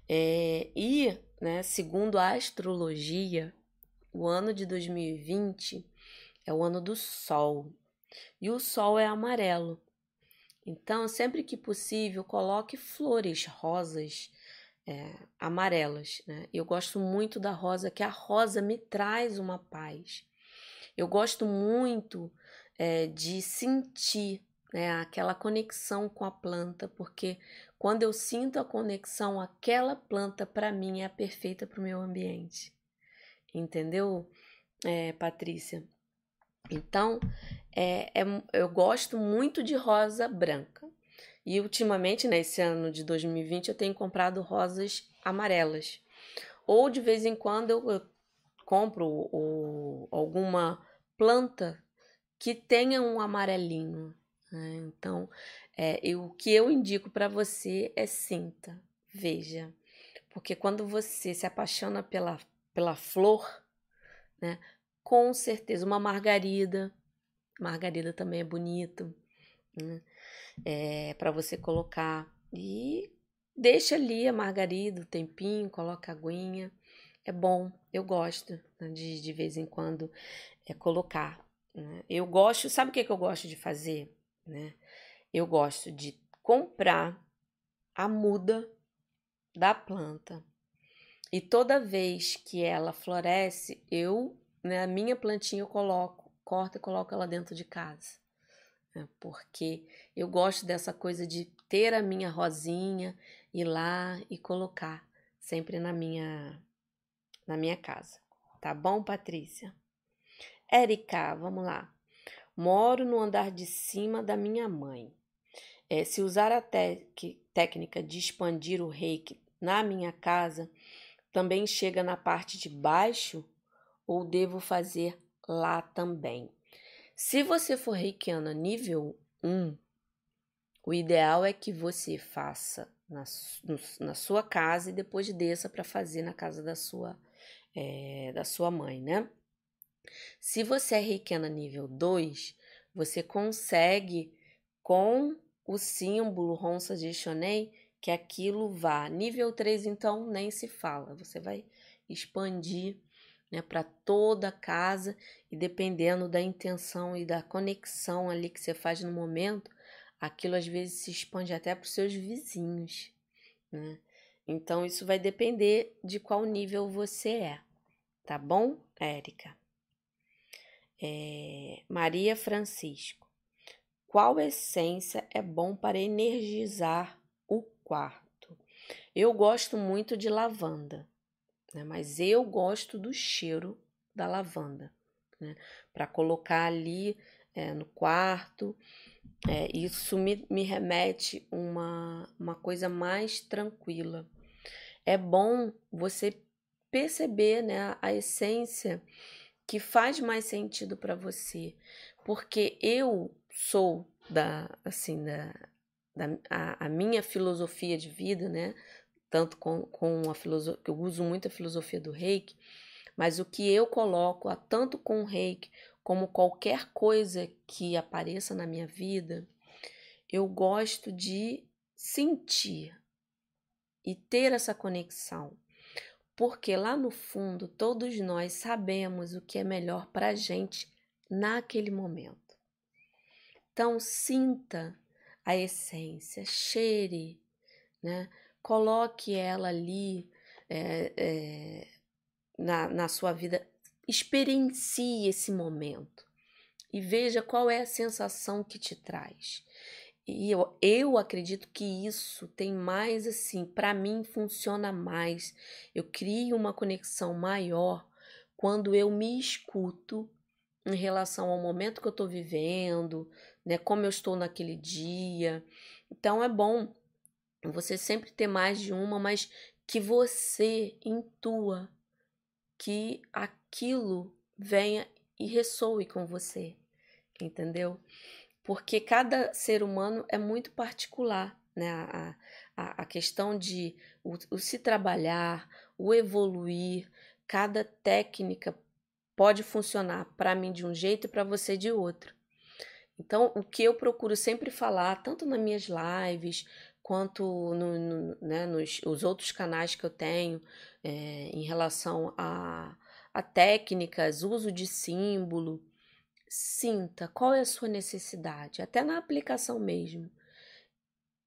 É, e, né, segundo a astrologia, o ano de 2020 é o ano do Sol. E o Sol é amarelo. Então, sempre que possível, coloque flores rosas é, amarelas. Né? Eu gosto muito da rosa, que a rosa me traz uma paz. Eu gosto muito é, de sentir né, aquela conexão com a planta, porque quando eu sinto a conexão, aquela planta para mim é a perfeita para o meu ambiente. Entendeu, é, Patrícia? Então, é, é, eu gosto muito de rosa branca. E ultimamente, nesse né, ano de 2020, eu tenho comprado rosas amarelas. Ou de vez em quando eu, eu compro ou, alguma planta que tenha um amarelinho. Né? Então, é, eu, o que eu indico para você é cinta. Veja, porque quando você se apaixona pela, pela flor, né, com certeza uma margarida, margarida também é bonito, né? É, para você colocar e deixa ali a margarida, o tempinho, coloca a aguinha. É bom, eu gosto né, de de vez em quando é, colocar. Né? Eu gosto, sabe o que, que eu gosto de fazer? Né? Eu gosto de comprar a muda da planta e toda vez que ela floresce, eu, na né, minha plantinha, eu coloco corta e coloco ela dentro de casa. Né? Porque eu gosto dessa coisa de ter a minha rosinha, ir lá e colocar sempre na minha na minha casa. Tá bom, Patrícia? Érica, vamos lá. Moro no andar de cima da minha mãe. É, se usar a técnica de expandir o reiki na minha casa, também chega na parte de baixo ou devo fazer lá também. Se você for reikiana nível 1, o ideal é que você faça na, na sua casa e depois desça para fazer na casa da sua, é, da sua mãe, né? Se você é reikiana nível 2, você consegue com o símbolo Honsa de Shonen que aquilo vá. Nível 3, então, nem se fala. Você vai expandir né, para toda a casa e dependendo da intenção e da conexão ali que você faz no momento, aquilo às vezes se expande até para os seus vizinhos, né? Então isso vai depender de qual nível você é, tá bom, Érica? É, Maria Francisco, qual essência é bom para energizar quarto? Eu gosto muito de lavanda né? Mas eu gosto do cheiro da lavanda, né? Para colocar ali é, no quarto. É, isso me, me remete uma, uma coisa mais tranquila. É bom você perceber né, a essência que faz mais sentido para você, porque eu sou da assim da, da a, a minha filosofia de vida, né? tanto com, com a filosofia, eu uso muito a filosofia do reiki, Mas o que eu coloco, tanto com o reiki como qualquer coisa que apareça na minha vida, eu gosto de sentir e ter essa conexão. Porque lá no fundo, todos nós sabemos o que é melhor para a gente naquele momento. Então, sinta a essência, cheire, né? coloque ela ali é, é, na, na sua vida, experiencie esse momento e veja qual é a sensação que te traz. E eu, eu acredito que isso tem mais assim, para mim funciona mais. Eu crio uma conexão maior quando eu me escuto em relação ao momento que eu estou vivendo, né, como eu estou naquele dia. Então é bom você sempre ter mais de uma, mas que você intua que aquilo venha e ressoe com você, entendeu? Porque cada ser humano é muito particular, né? A, a, a questão de o, o se trabalhar, o evoluir, cada técnica pode funcionar para mim de um jeito e para você de outro. Então, o que eu procuro sempre falar, tanto nas minhas lives, quanto no, no, né, nos os outros canais que eu tenho é, em relação a, a técnicas, uso de símbolo, sinta qual é a sua necessidade, até na aplicação mesmo.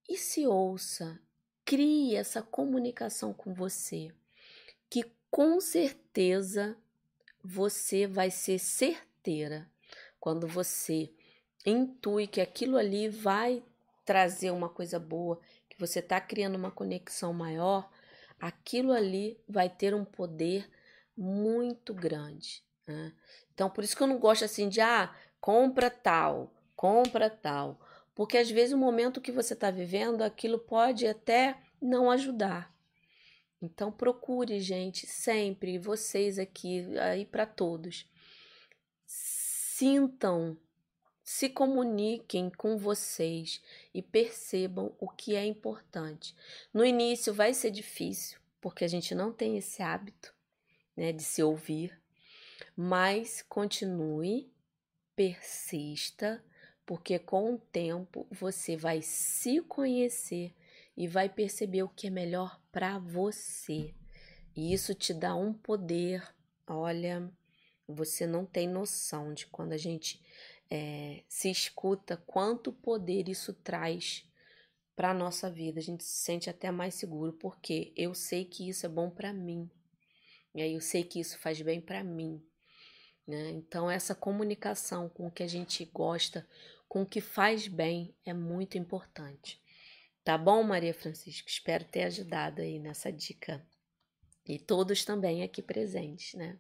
E se ouça, crie essa comunicação com você, que com certeza você vai ser certeira quando você intui que aquilo ali vai trazer uma coisa boa, que você está criando uma conexão maior, aquilo ali vai ter um poder muito grande. Né? Então, por isso que eu não gosto assim de, ah, compra tal, compra tal. Porque às vezes o momento que você está vivendo, aquilo pode até não ajudar. Então procure, gente, sempre, vocês aqui, aí para todos. Sintam se comuniquem com vocês e percebam o que é importante. No início vai ser difícil, porque a gente não tem esse hábito né, de se ouvir, mas continue, persista, porque com o tempo você vai se conhecer e vai perceber o que é melhor para você. E isso te dá um poder. Olha, você não tem noção de quando a gente é, se escuta, quanto poder isso traz para nossa vida. A gente se sente até mais seguro, porque eu sei que isso é bom para mim. E aí eu sei que isso faz bem para mim. Né? Então, essa comunicação com o que a gente gosta, com o que faz bem, é muito importante. Tá bom, Maria Francisca? Espero ter ajudado aí nessa dica. E todos também aqui presentes, né?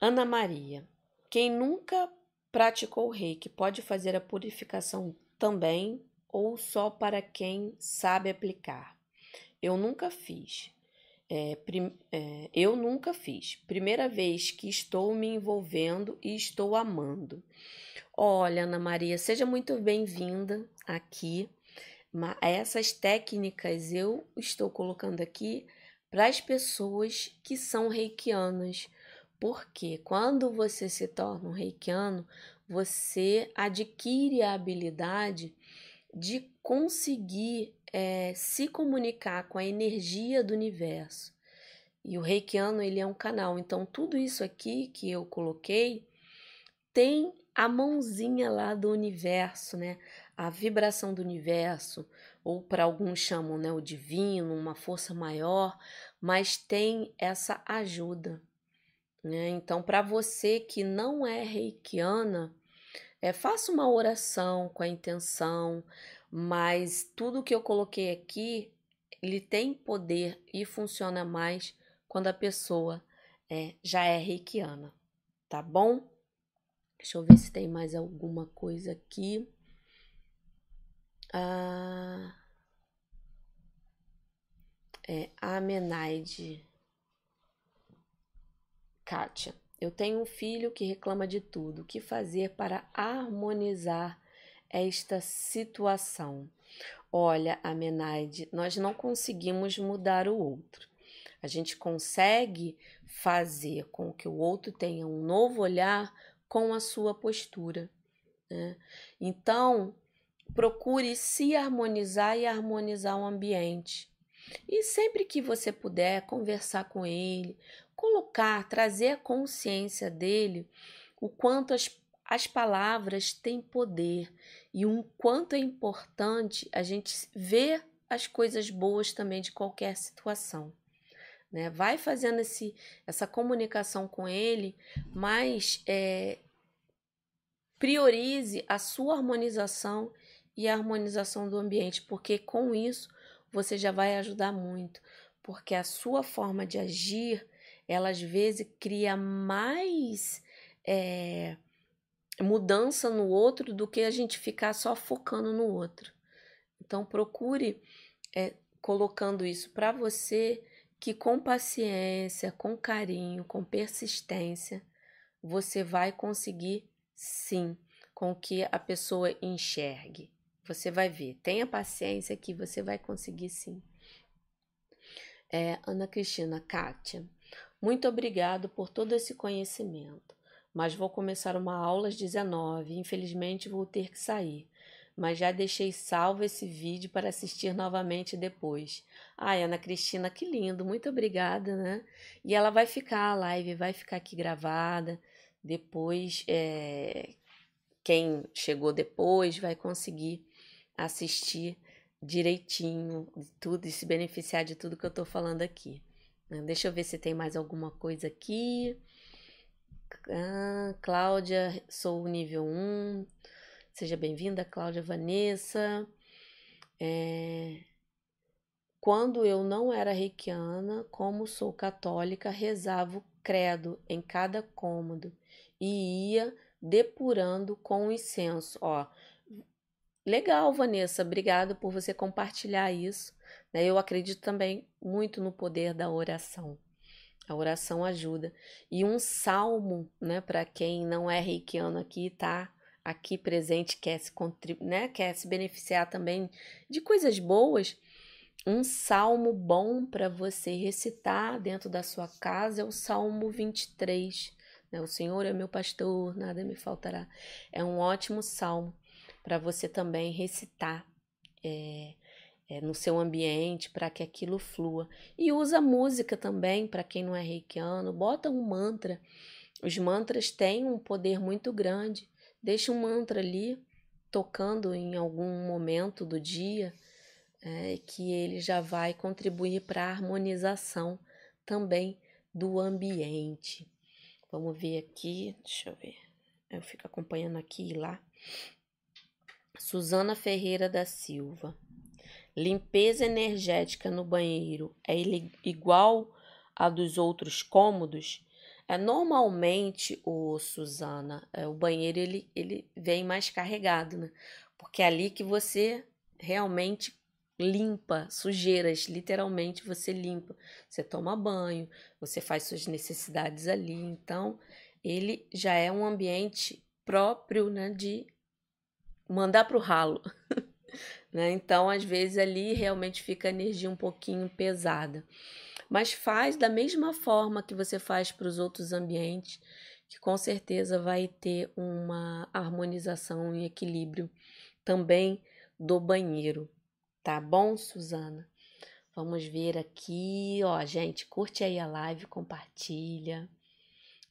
Ana Maria. Quem nunca praticou o reiki pode fazer a purificação também ou só para quem sabe aplicar? Eu nunca fiz. É, prim, é, eu nunca fiz. Primeira vez que estou me envolvendo e estou amando. Olha, Ana Maria, seja muito bem-vinda aqui. Essas técnicas eu estou colocando aqui para as pessoas que são reikianas, porque quando você se torna um reikiano, você adquire a habilidade de conseguir é, se comunicar com a energia do universo. E o reikiano ele é um canal. Então, tudo isso aqui que eu coloquei tem a mãozinha lá do universo, né? A vibração do universo, ou para alguns chamam né, o divino, uma força maior, mas tem essa ajuda. Né? Então, para você que não é reikiana, é, faça uma oração com a intenção, mas tudo que eu coloquei aqui, ele tem poder e funciona mais quando a pessoa é, já é reikiana, tá bom? Deixa eu ver se tem mais alguma coisa aqui. Ah, é, a Menaide. Kátia, eu tenho um filho que reclama de tudo. O que fazer para harmonizar esta situação? Olha, Amenaide, nós não conseguimos mudar o outro. A gente consegue fazer com que o outro tenha um novo olhar com a sua postura. Né? Então, procure se harmonizar e harmonizar o ambiente. E sempre que você puder conversar com ele, colocar, trazer a consciência dele o quanto as, as palavras têm poder e o quanto é importante a gente ver as coisas boas também de qualquer situação. Né? Vai fazendo esse, essa comunicação com ele, mas é, priorize a sua harmonização e a harmonização do ambiente, porque com isso você já vai ajudar muito, porque a sua forma de agir, ela às vezes cria mais é, mudança no outro do que a gente ficar só focando no outro. Então procure é, colocando isso para você que com paciência, com carinho, com persistência, você vai conseguir sim com que a pessoa enxergue. Você vai ver. Tenha paciência que você vai conseguir sim. É, Ana Cristina, Kátia, muito obrigado por todo esse conhecimento. Mas vou começar uma aula às 19. Infelizmente vou ter que sair. Mas já deixei salvo esse vídeo para assistir novamente depois. Ai, Ana Cristina, que lindo, muito obrigada, né? E ela vai ficar, a live vai ficar aqui gravada. Depois, é, quem chegou depois vai conseguir assistir direitinho tudo e se beneficiar de tudo que eu estou falando aqui. Né? Deixa eu ver se tem mais alguma coisa aqui. Ah, Cláudia, sou nível 1. Seja bem-vinda, Cláudia Vanessa. É... Quando eu não era reikiana, como sou católica, rezava o credo em cada cômodo e ia depurando com incenso. Ó, Legal, Vanessa, obrigado por você compartilhar isso. Né? Eu acredito também muito no poder da oração. A oração ajuda. E um salmo, né, para quem não é reikiano aqui, tá aqui presente, quer se, né, quer se beneficiar também de coisas boas, um salmo bom para você recitar dentro da sua casa é o Salmo 23. Né? O Senhor é meu pastor, nada me faltará. É um ótimo salmo para você também recitar é, é, no seu ambiente para que aquilo flua. E usa música também, para quem não é reikiano, bota um mantra. Os mantras têm um poder muito grande. Deixa um mantra ali tocando em algum momento do dia, é, que ele já vai contribuir para a harmonização também do ambiente. Vamos ver aqui, deixa eu ver. Eu fico acompanhando aqui e lá. Suzana Ferreira da Silva. Limpeza energética no banheiro é igual a dos outros cômodos? É normalmente o Suzana, é, o banheiro ele, ele vem mais carregado, né? Porque é ali que você realmente limpa sujeiras, literalmente você limpa. Você toma banho, você faz suas necessidades ali, então ele já é um ambiente próprio, né, de mandar para o ralo. né? Então, às vezes, ali realmente fica a energia um pouquinho pesada. Mas faz da mesma forma que você faz para os outros ambientes, que com certeza vai ter uma harmonização e equilíbrio também do banheiro. Tá bom, Suzana? Vamos ver aqui, ó, gente, curte aí a live, compartilha,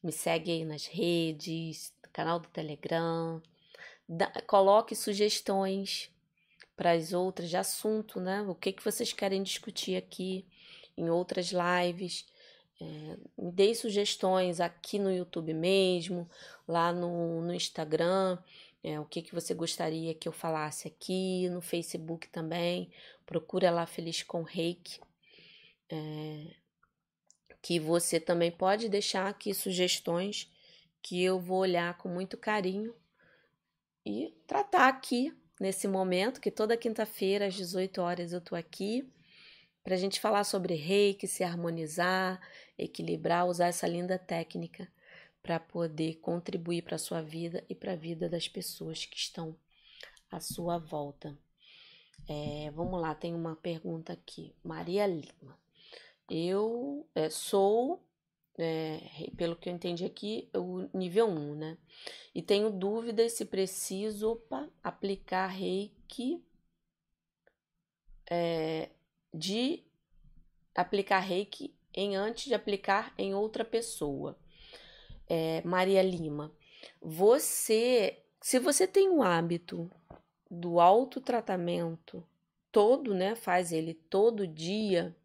me segue aí nas redes, canal do Telegram, da, coloque sugestões para as outras de assunto, né? O que, que vocês querem discutir aqui em outras lives. É, me dê sugestões aqui no YouTube mesmo, lá no, no Instagram, é, o que, que você gostaria que eu falasse aqui, no Facebook também. Procura lá Feliz com Reiki. É, que você também pode deixar aqui sugestões que eu vou olhar com muito carinho e tratar aqui nesse momento, que toda quinta-feira às 18 horas eu tô aqui para a gente falar sobre reiki, se harmonizar, equilibrar, usar essa linda técnica para poder contribuir para a sua vida e para a vida das pessoas que estão à sua volta. É, vamos lá, tem uma pergunta aqui. Maria Lima. Eu é, sou, é, pelo que eu entendi aqui, o nível 1, né? E tenho dúvidas se preciso opa, aplicar reiki é, de aplicar reiki em antes de aplicar em outra pessoa. É, Maria Lima, você, se você tem o hábito do autotratamento todo, né, faz ele todo dia,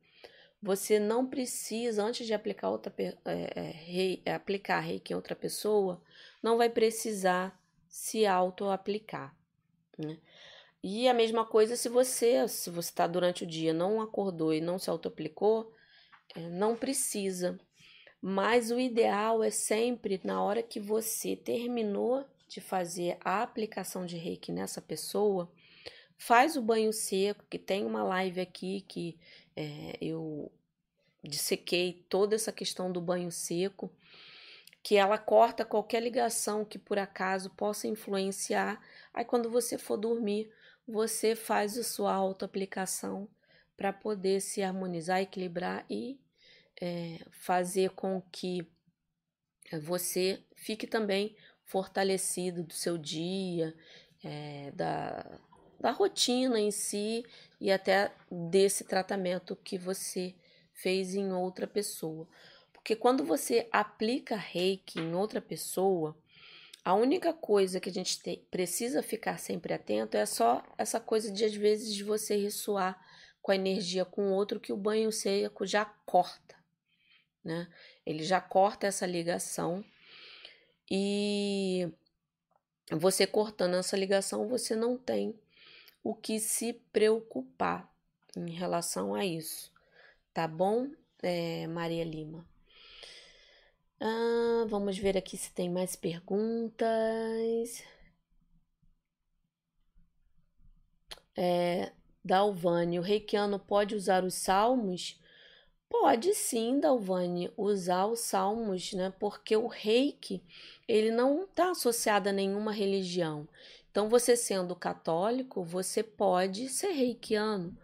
você não precisa, antes de aplicar outra é, é, rei, aplicar reiki em outra pessoa, não vai precisar se auto-aplicar. Né? E a mesma coisa se você, se você está durante o dia, não acordou e não se auto-aplicou, é, não precisa. Mas o ideal é sempre, na hora que você terminou de fazer a aplicação de reiki nessa pessoa, faz o banho seco, que tem uma live aqui que é, eu dissequei toda essa questão do banho seco, que ela corta qualquer ligação que por acaso possa influenciar. Aí quando você for dormir, você faz a sua autoaplicação para poder se harmonizar, equilibrar e é, fazer com que você fique também fortalecido do seu dia, é, da, da rotina em si e até desse tratamento que você fez em outra pessoa. Porque quando você aplica reiki em outra pessoa, a única coisa que a gente te, precisa ficar sempre atento é só essa coisa de, às vezes, de você ressoar com a energia com outro que o banho seco já corta, né? Ele já corta essa ligação e você cortando essa ligação, você não tem o que se preocupar em relação a isso, tá bom, é, Maria Lima? Ah, vamos ver aqui se tem mais perguntas. É, Dalvani, o reikiano pode usar os salmos? Pode sim, Dalvani, usar os salmos, né? Porque o reiki, ele não está associado a nenhuma religião. Então, você sendo católico, você pode ser reikiano.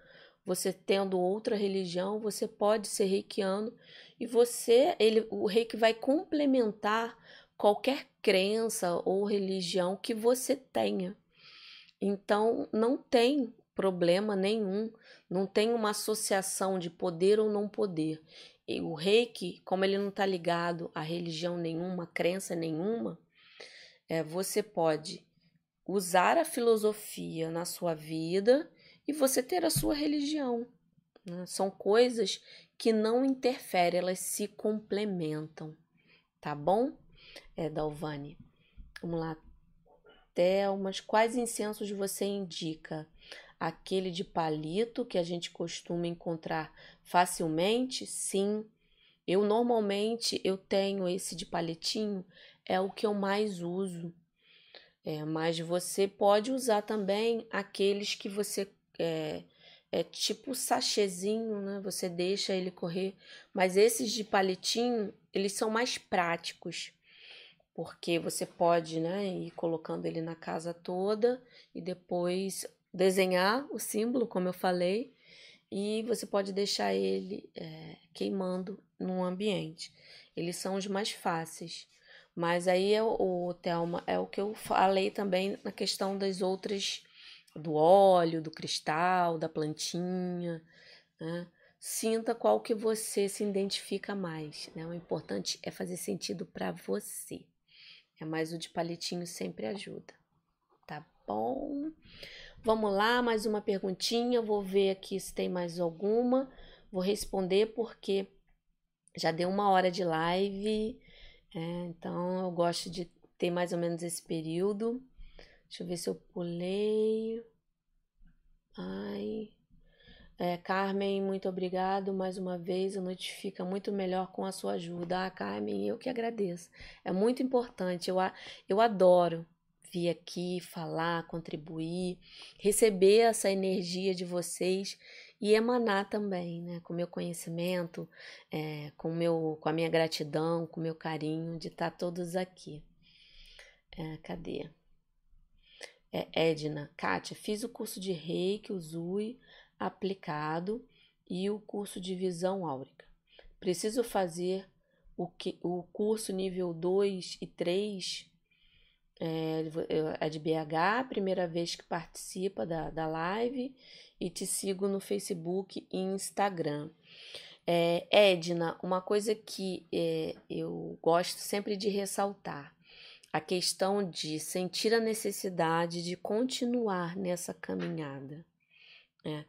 Você tendo outra religião, você pode ser reikiano e você, ele, o reiki vai complementar qualquer crença ou religião que você tenha. Então, não tem problema nenhum, não tem uma associação de poder ou não poder. E o reiki, como ele não está ligado a religião nenhuma, crença nenhuma, é, você pode usar a filosofia na sua vida e você ter a sua religião. Né? São coisas que não interferem, elas se complementam, tá bom? É, Dalvani. Vamos lá. Thelmas, quais incensos você indica? Aquele de palito que a gente costuma encontrar facilmente? Sim. Eu normalmente eu tenho esse de palitinho, é o que eu mais uso. É, mas você pode usar também aqueles que você é, é tipo sachêzinho, né? Você deixa ele correr. Mas esses de palitinho, eles são mais práticos, porque você pode, né, ir colocando ele na casa toda e depois desenhar o símbolo, como eu falei, e você pode deixar ele é, queimando no ambiente. Eles são os mais fáceis. Mas aí é o, o Thelma, é o que eu falei também na questão das outras do óleo, do cristal, da plantinha, né? Sinta qual que você se identifica mais, né? O importante é fazer sentido para você. É mais o de palitinho sempre ajuda. Tá bom? Vamos lá, mais uma perguntinha. Vou ver aqui se tem mais alguma. Vou responder porque já deu uma hora de live. É, então eu gosto de ter mais ou menos esse período. Deixa eu ver se eu pulei. Ai. É, Carmen, muito obrigado mais uma vez. A noite fica muito melhor com a sua ajuda. Ah, Carmen, eu que agradeço. É muito importante. Eu, eu adoro vir aqui falar, contribuir, receber essa energia de vocês e emanar também, né? Com meu conhecimento, é, com, meu, com a minha gratidão, com meu carinho de estar todos aqui. É, cadê? É, Edna, Kátia, fiz o curso de Reiki, Uzui aplicado e o curso de visão áurica. preciso fazer o, que, o curso nível 2 e 3 é, é de BH, primeira vez que participa da, da live e te sigo no Facebook e Instagram. É, Edna, uma coisa que é, eu gosto sempre de ressaltar, a questão de sentir a necessidade de continuar nessa caminhada. É.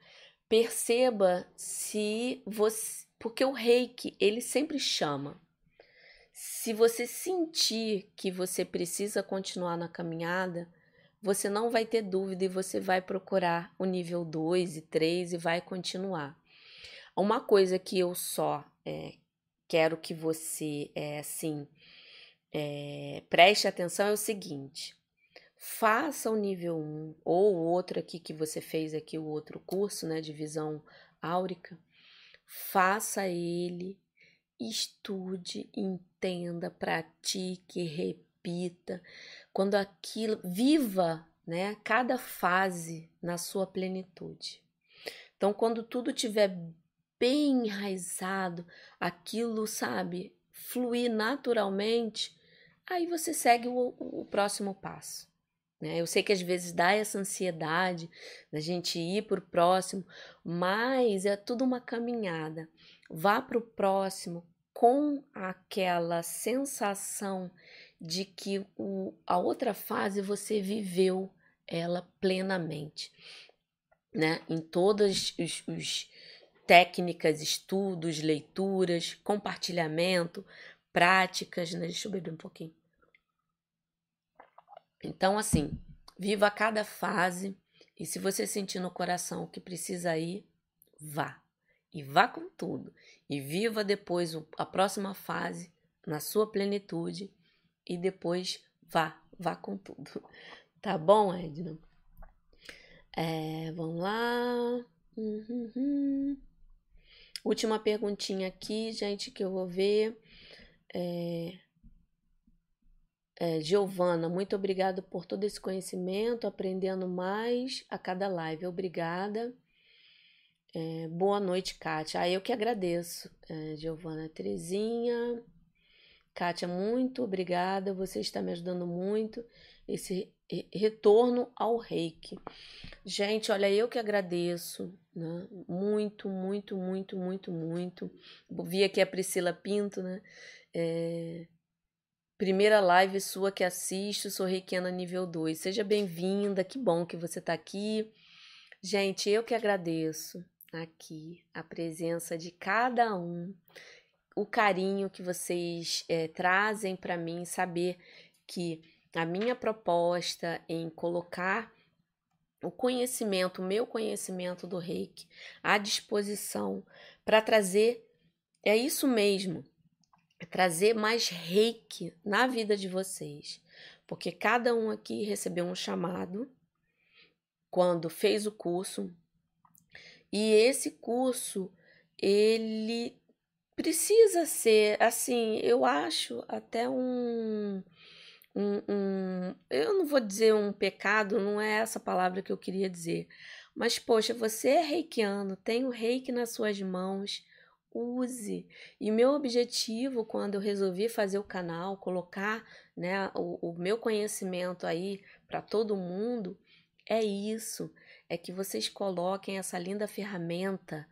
Perceba se você. Porque o reiki, ele sempre chama. Se você sentir que você precisa continuar na caminhada, você não vai ter dúvida e você vai procurar o nível 2 e 3 e vai continuar. Uma coisa que eu só é, quero que você, é, assim, é, preste atenção é o seguinte: faça o nível 1 ou o outro aqui que você fez aqui, o outro curso, né, de visão áurica, faça ele, estude, entenda, pratique, repita. Quando aquilo, viva, né, cada fase na sua plenitude. Então, quando tudo tiver bem enraizado, aquilo, sabe, fluir naturalmente, aí você segue o, o próximo passo. Né? Eu sei que às vezes dá essa ansiedade da gente ir para o próximo, mas é tudo uma caminhada. Vá para o próximo com aquela sensação de que o, a outra fase você viveu ela plenamente, né? Em todas os, os técnicas, estudos, leituras, compartilhamento, práticas, né? Deixa eu beber um pouquinho. Então, assim, viva cada fase e se você sentir no coração que precisa ir, vá. E vá com tudo. E viva depois a próxima fase na sua plenitude e depois vá, vá com tudo. Tá bom, Edna? É, vamos lá. Uhum. Última perguntinha aqui, gente, que eu vou ver. É, é, Giovana, muito obrigado por todo esse conhecimento, aprendendo mais a cada live. Obrigada. É, boa noite, Kátia. Ah, eu que agradeço, é, Giovana. Terezinha, Kátia, muito obrigada. Você está me ajudando muito. Esse retorno ao reiki. Gente, olha, eu que agradeço, né? Muito, muito, muito, muito, muito. Vi aqui a Priscila Pinto, né? É, Primeira live sua que assisto, sou Reikiana nível 2. Seja bem-vinda, que bom que você está aqui. Gente, eu que agradeço aqui a presença de cada um, o carinho que vocês é, trazem para mim, saber que a minha proposta em colocar o conhecimento, o meu conhecimento do reiki à disposição para trazer, é isso mesmo, trazer mais reiki na vida de vocês, porque cada um aqui recebeu um chamado quando fez o curso e esse curso ele precisa ser assim, eu acho até um, um, um eu não vou dizer um pecado, não é essa palavra que eu queria dizer, mas poxa, você é reikiano, tem o reiki nas suas mãos use. E meu objetivo quando eu resolvi fazer o canal, colocar né, o, o meu conhecimento aí para todo mundo, é isso: é que vocês coloquem essa linda ferramenta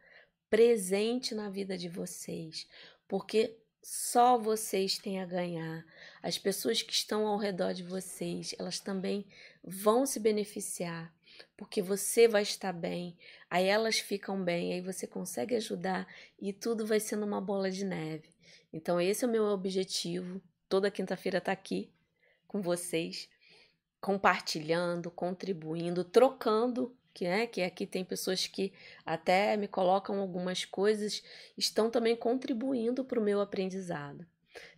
presente na vida de vocês, porque só vocês têm a ganhar. As pessoas que estão ao redor de vocês, elas também vão se beneficiar porque você vai estar bem, aí elas ficam bem, aí você consegue ajudar e tudo vai sendo uma bola de neve. Então, esse é o meu objetivo. Toda quinta-feira tá aqui com vocês, compartilhando, contribuindo, trocando, que é que aqui tem pessoas que até me colocam algumas coisas, estão também contribuindo para o meu aprendizado.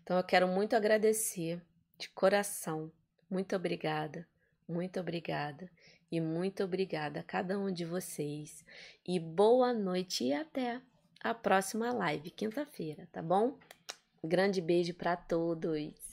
Então, eu quero muito agradecer de coração. Muito obrigada, muito obrigada. E muito obrigada a cada um de vocês. E boa noite e até a próxima live, quinta-feira, tá bom? Grande beijo para todos.